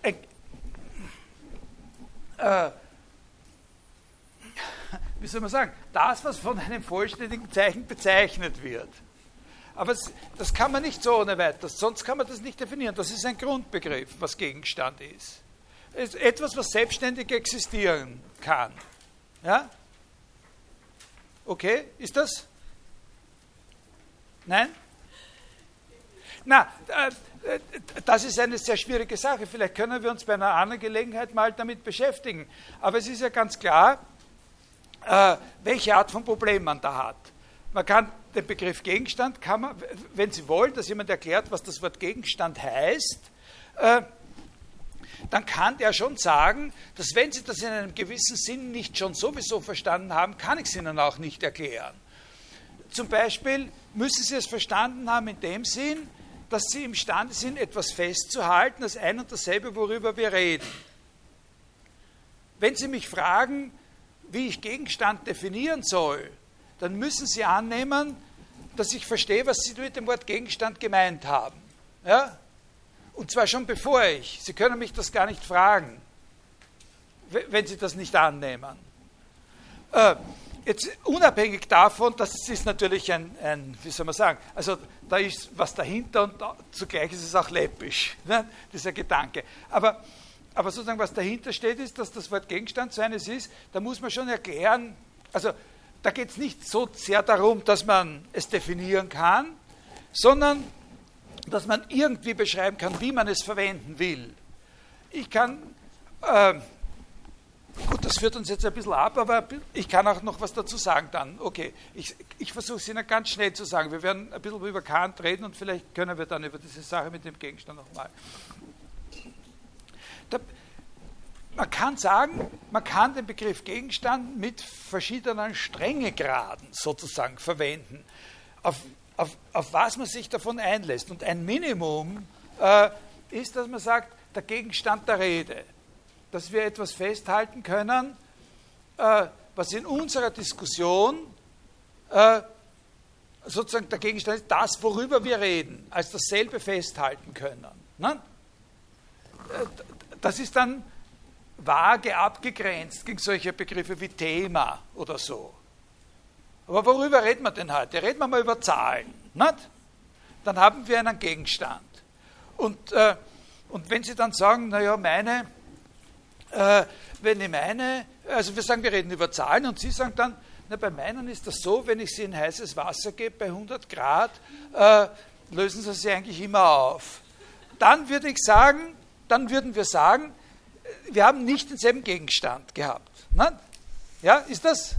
Äh, äh, wie soll man sagen, das, was von einem vollständigen Zeichen bezeichnet wird. Aber das kann man nicht so ohne weiteres, sonst kann man das nicht definieren. Das ist ein Grundbegriff, was Gegenstand ist. Ist etwas, was selbstständig existieren kann. Ja? Okay, ist das? Nein? Na, äh, äh, das ist eine sehr schwierige Sache. Vielleicht können wir uns bei einer anderen Gelegenheit mal damit beschäftigen. Aber es ist ja ganz klar, äh, welche Art von Problem man da hat. Man kann den Begriff Gegenstand, kann man, wenn Sie wollen, dass jemand erklärt, was das Wort Gegenstand heißt, äh, dann kann der schon sagen, dass wenn Sie das in einem gewissen Sinn nicht schon sowieso verstanden haben, kann ich es Ihnen auch nicht erklären. Zum Beispiel müssen Sie es verstanden haben in dem Sinn, dass Sie imstande sind, etwas festzuhalten, das ein und dasselbe, worüber wir reden. Wenn Sie mich fragen, wie ich Gegenstand definieren soll, dann müssen Sie annehmen, dass ich verstehe, was Sie mit dem Wort Gegenstand gemeint haben. Ja? Und zwar schon bevor ich. Sie können mich das gar nicht fragen, wenn Sie das nicht annehmen. Äh, jetzt unabhängig davon, das ist natürlich ein, ein, wie soll man sagen, also da ist was dahinter und zugleich ist es auch läppisch, ne, dieser Gedanke. Aber, aber sozusagen, was dahinter steht, ist, dass das Wort Gegenstand so eines ist, da muss man schon erklären, also da geht es nicht so sehr darum, dass man es definieren kann, sondern dass man irgendwie beschreiben kann, wie man es verwenden will. Ich kann, äh, gut, das führt uns jetzt ein bisschen ab, aber ich kann auch noch was dazu sagen dann. Okay, ich, ich versuche es Ihnen ganz schnell zu sagen. Wir werden ein bisschen über Kant reden und vielleicht können wir dann über diese Sache mit dem Gegenstand nochmal. Man kann sagen, man kann den Begriff Gegenstand mit verschiedenen Strengegraden sozusagen verwenden, auf, auf, auf was man sich davon einlässt. Und ein Minimum äh, ist, dass man sagt, der Gegenstand der Rede. Dass wir etwas festhalten können, äh, was in unserer Diskussion äh, sozusagen der Gegenstand ist, das, worüber wir reden, als dasselbe festhalten können. Ne? Das ist dann vage abgegrenzt gegen solche Begriffe wie Thema oder so. Aber worüber reden wir denn heute? Reden wir mal über Zahlen. Nicht? Dann haben wir einen Gegenstand. Und äh, und wenn Sie dann sagen, naja, meine, äh, wenn ich meine, also wir sagen, wir reden über Zahlen und Sie sagen dann, na, bei meinen ist das so, wenn ich sie in heißes Wasser gebe bei 100 Grad, äh, lösen sie sie eigentlich immer auf. Dann würde ich sagen, dann würden wir sagen, wir haben nicht denselben Gegenstand gehabt. Ne? Ja, ist das?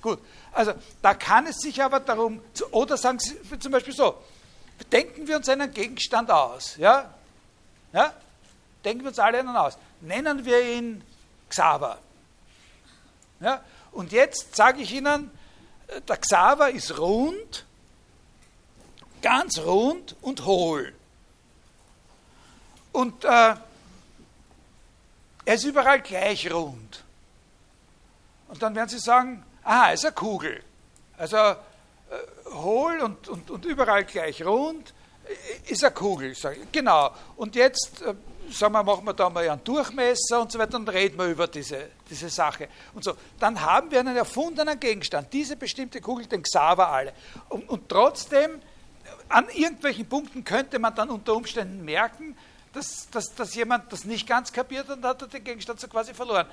Gut. Also da kann es sich aber darum, oder sagen Sie zum Beispiel so, denken wir uns einen Gegenstand aus. Ja? Ja? Denken wir uns alle einen aus. Nennen wir ihn Xaver. Ja? Und jetzt sage ich Ihnen, äh, der Xaver ist rund, ganz rund und hohl. Und äh, er ist überall gleich rund. Und dann werden Sie sagen, aha, er ist eine Kugel. Also äh, hohl und, und, und überall gleich rund ist eine Kugel. Genau. Und jetzt äh, sagen wir, machen wir da mal einen Durchmesser und so weiter, dann reden wir über diese, diese Sache. Und so. Dann haben wir einen erfundenen Gegenstand, diese bestimmte Kugel, den Xaver alle. Und, und trotzdem, an irgendwelchen Punkten könnte man dann unter Umständen merken, dass, dass, dass jemand das nicht ganz kapiert und hat den Gegenstand so quasi verloren.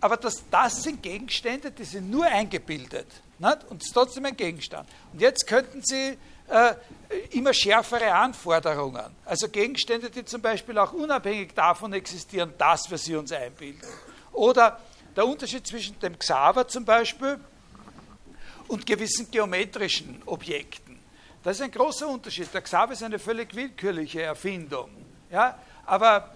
Aber das, das sind Gegenstände, die sind nur eingebildet. Nicht? Und es ist trotzdem ein Gegenstand. Und jetzt könnten Sie immer schärfere Anforderungen. Also Gegenstände, die zum Beispiel auch unabhängig davon existieren, dass wir sie uns einbilden. Oder der Unterschied zwischen dem Xaver zum Beispiel und gewissen geometrischen Objekten. Das ist ein großer Unterschied. Der Xaver ist eine völlig willkürliche Erfindung. Ja? Aber,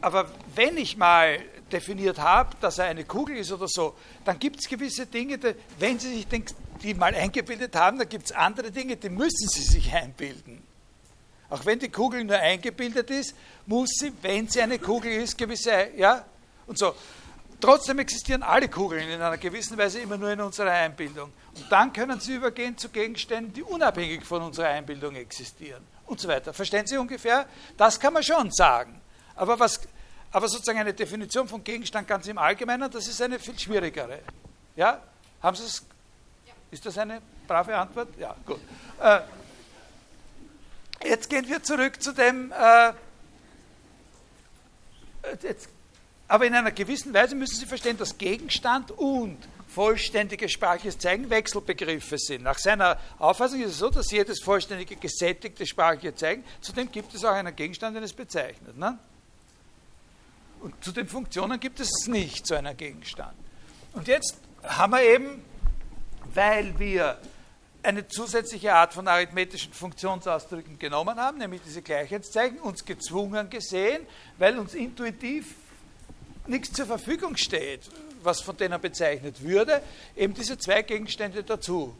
aber wenn ich mal definiert habe, dass er eine Kugel ist oder so, dann gibt es gewisse Dinge, die, wenn Sie sich den die mal eingebildet haben, dann gibt es andere Dinge, die müssen sie sich einbilden. Auch wenn die Kugel nur eingebildet ist, muss sie, wenn sie eine Kugel ist, gewisse, ja, und so. Trotzdem existieren alle Kugeln in einer gewissen Weise immer nur in unserer Einbildung. Und dann können sie übergehen zu Gegenständen, die unabhängig von unserer Einbildung existieren und so weiter. Verstehen Sie ungefähr? Das kann man schon sagen. Aber, was, aber sozusagen eine Definition von Gegenstand ganz im Allgemeinen, das ist eine viel schwierigere. Ja? Haben Sie es ist das eine brave Antwort? Ja, gut. Äh, jetzt gehen wir zurück zu dem, äh, jetzt, aber in einer gewissen Weise müssen Sie verstehen, dass Gegenstand und vollständiges sprachliches Zeigen Wechselbegriffe sind. Nach seiner Auffassung ist es so, dass jedes vollständige gesättigte sprachliche Zeigen, zudem gibt es auch einen Gegenstand, den es bezeichnet. Ne? Und zu den Funktionen gibt es nicht so einen Gegenstand. Und jetzt haben wir eben weil wir eine zusätzliche Art von arithmetischen Funktionsausdrücken genommen haben, nämlich diese Gleichheitszeichen, uns gezwungen gesehen, weil uns intuitiv nichts zur Verfügung steht, was von denen bezeichnet würde, eben diese zwei Gegenstände dazu,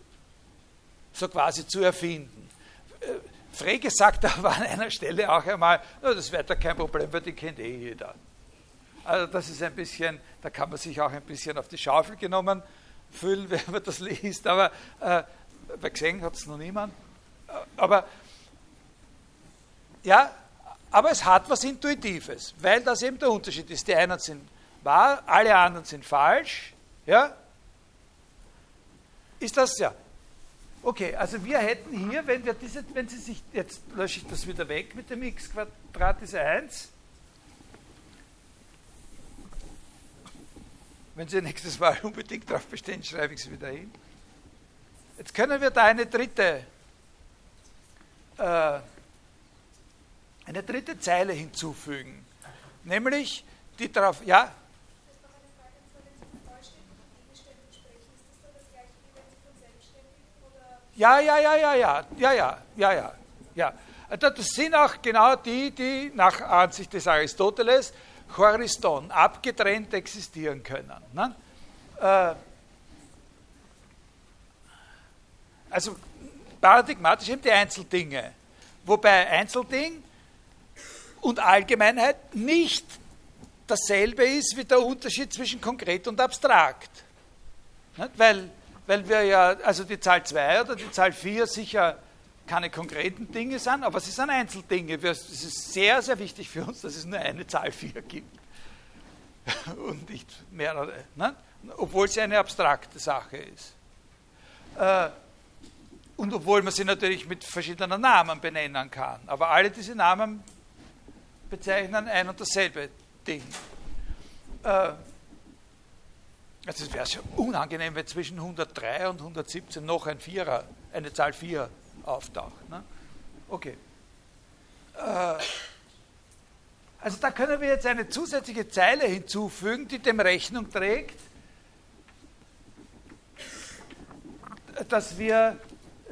so quasi zu erfinden. Äh, Frege sagt aber an einer Stelle auch einmal, no, das wäre da kein Problem, weil die kennt eh jeder. Also das ist ein bisschen, da kann man sich auch ein bisschen auf die Schaufel genommen fühlen, wenn man das liest, aber äh, gesehen hat es noch niemand. Aber ja, aber es hat was Intuitives, weil das eben der Unterschied ist. Die einen sind wahr, alle anderen sind falsch. Ja? Ist das ja? Okay, also wir hätten hier, wenn wir diese, wenn Sie sich, jetzt lösche ich das wieder weg mit dem x Quadrat ist 1, Wenn Sie nächstes Mal unbedingt darauf bestehen, schreibe ich es wieder hin. Jetzt können wir da eine dritte, äh, eine dritte Zeile hinzufügen, nämlich die darauf, ja? Ja, ja, ja, ja, ja, ja, ja, ja, ja, ja. Das sind auch genau die, die nach Ansicht des Aristoteles Choriston, abgetrennt existieren können. Ne? Äh, also paradigmatisch eben die Einzeldinge, wobei Einzelding und Allgemeinheit nicht dasselbe ist wie der Unterschied zwischen konkret und abstrakt. Nicht? Weil, weil wir ja, also die Zahl 2 oder die Zahl 4 sicher keine konkreten Dinge sind, aber sie sind Einzeldinge. Es ist sehr, sehr wichtig für uns, dass es nur eine Zahl 4 gibt und nicht mehrere, ne? obwohl sie eine abstrakte Sache ist. Äh, und obwohl man sie natürlich mit verschiedenen Namen benennen kann. Aber alle diese Namen bezeichnen ein und dasselbe Ding. Äh, also es wäre sehr unangenehm, wenn zwischen 103 und 117 noch ein Vierer, eine Zahl 4 auftaucht. Ne? Okay. Äh, also da können wir jetzt eine zusätzliche Zeile hinzufügen, die dem Rechnung trägt, dass wir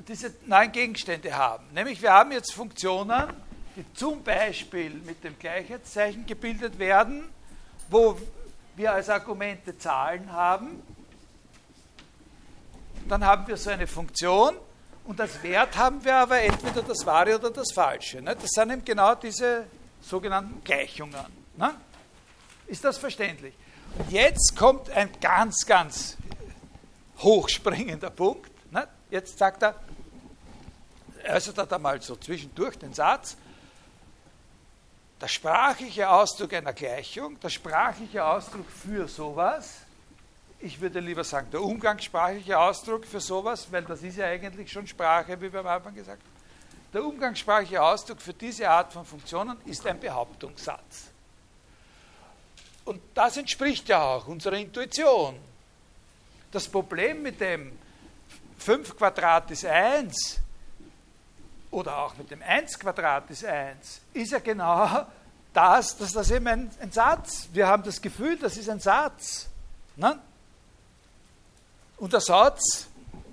diese neuen Gegenstände haben. Nämlich wir haben jetzt Funktionen, die zum Beispiel mit dem Gleichheitszeichen gebildet werden, wo wir als Argumente Zahlen haben. Dann haben wir so eine Funktion, und als Wert haben wir aber entweder das Wahre oder das Falsche. Ne? Das sind eben genau diese sogenannten Gleichungen. Ne? Ist das verständlich? Und jetzt kommt ein ganz, ganz hochspringender Punkt. Ne? Jetzt sagt er, äußert er da mal so zwischendurch den Satz, der sprachliche Ausdruck einer Gleichung, der sprachliche Ausdruck für sowas ich würde lieber sagen, der umgangssprachliche Ausdruck für sowas, weil das ist ja eigentlich schon Sprache, wie wir am Anfang gesagt haben. Der umgangssprachliche Ausdruck für diese Art von Funktionen ist ein Behauptungssatz. Und das entspricht ja auch unserer Intuition. Das Problem mit dem 5 Quadrat ist 1 oder auch mit dem 1 Quadrat ist 1 ist ja genau das, dass das eben ein, ein Satz. Wir haben das Gefühl, das ist ein Satz. Ne? Und der Satz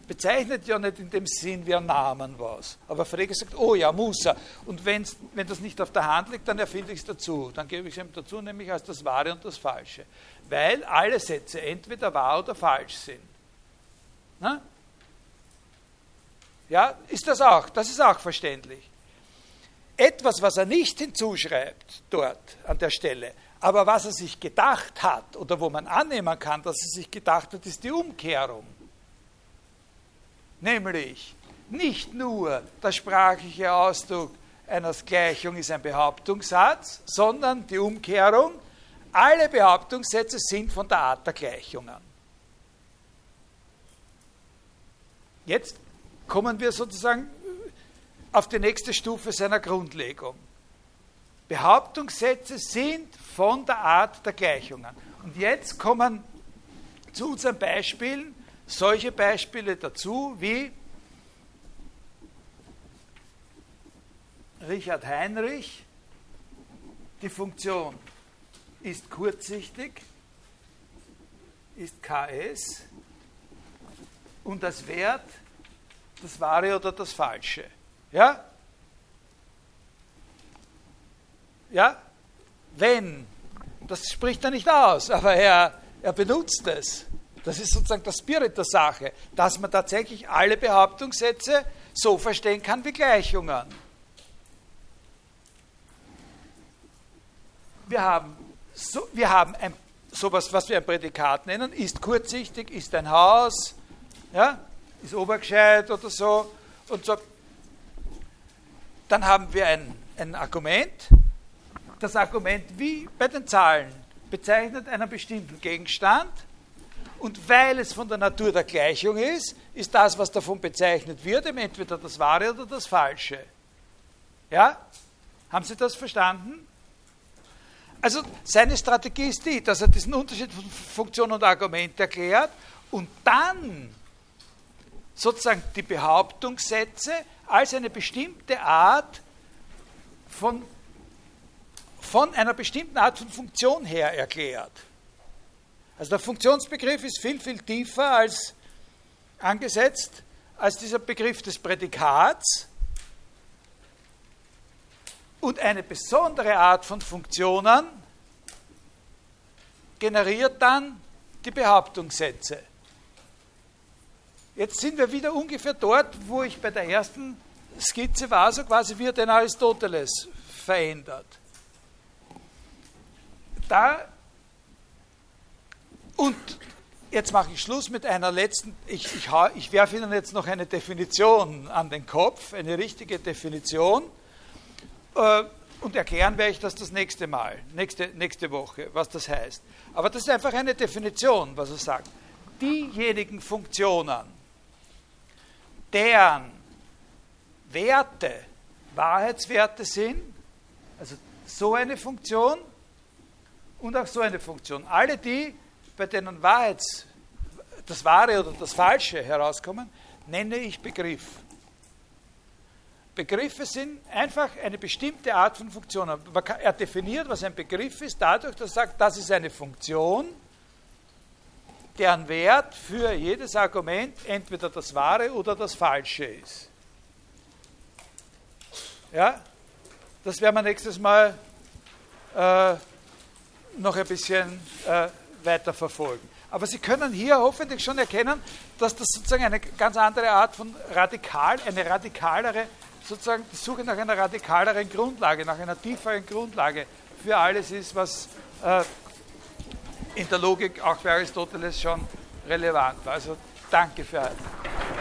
bezeichnet ja nicht in dem Sinn wie ein Namen was. Aber Frege sagt, oh ja, Musa. Und wenn das nicht auf der Hand liegt, dann erfinde ich es dazu. Dann gebe ich es ihm dazu, nämlich als das Wahre und das Falsche. Weil alle Sätze entweder wahr oder falsch sind. Na? Ja, ist das auch, das ist auch verständlich. Etwas, was er nicht hinzuschreibt dort an der Stelle, aber was er sich gedacht hat oder wo man annehmen kann, dass er sich gedacht hat, ist die Umkehrung. Nämlich nicht nur der sprachliche Ausdruck einer Gleichung ist ein Behauptungssatz, sondern die Umkehrung, alle Behauptungssätze sind von der Art der Gleichungen. Jetzt kommen wir sozusagen auf die nächste Stufe seiner Grundlegung. Behauptungssätze sind von der Art der Gleichungen. Und jetzt kommen zu unseren Beispielen solche Beispiele dazu wie Richard Heinrich, die Funktion ist kurzsichtig, ist KS und das Wert das Wahre oder das Falsche. Ja? Ja? Wenn, das spricht er nicht aus, aber er, er benutzt es. Das ist sozusagen der Spirit der Sache, dass man tatsächlich alle Behauptungssätze so verstehen kann wie Gleichungen. Wir haben, so, wir haben ein, sowas, was wir ein Prädikat nennen, ist kurzsichtig, ist ein Haus, ja, ist obergescheit oder so und so. Dann haben wir ein, ein Argument, das Argument wie bei den Zahlen bezeichnet einen bestimmten Gegenstand und weil es von der Natur der Gleichung ist, ist das, was davon bezeichnet wird, entweder das Wahre oder das Falsche. Ja? Haben Sie das verstanden? also seine Strategie ist die, dass er diesen Unterschied von Funktion und Argument erklärt und dann sozusagen die Behauptungssätze als eine bestimmte Art von, von einer bestimmten Art von Funktion her erklärt. Also der Funktionsbegriff ist viel, viel tiefer als angesetzt als dieser Begriff des Prädikats und eine besondere Art von Funktionen generiert dann die Behauptungssätze. Jetzt sind wir wieder ungefähr dort, wo ich bei der ersten Skizze war, so quasi wie er den Aristoteles verändert. Da und jetzt mache ich Schluss mit einer letzten, ich, ich, ich werfe Ihnen jetzt noch eine Definition an den Kopf, eine richtige Definition. Äh, und erklären werde ich das das nächste Mal, nächste, nächste Woche, was das heißt. Aber das ist einfach eine Definition, was er sagt. Diejenigen Funktionen, deren Werte Wahrheitswerte sind, also so eine Funktion und auch so eine Funktion, alle die, bei denen Wahrheits, das Wahre oder das Falsche herauskommen, nenne ich Begriff. Begriffe sind einfach eine bestimmte Art von Funktion. Er definiert, was ein Begriff ist, dadurch, dass er sagt, das ist eine Funktion, deren Wert für jedes Argument entweder das Wahre oder das Falsche ist. Ja, das werden wir nächstes Mal äh, noch ein bisschen äh, weiter verfolgen. Aber Sie können hier hoffentlich schon erkennen, dass das sozusagen eine ganz andere Art von radikal, eine radikalere sozusagen die Suche nach einer radikaleren Grundlage, nach einer tieferen Grundlage für alles ist, was äh, in der Logik auch für Aristoteles schon relevant war. Also danke für heute.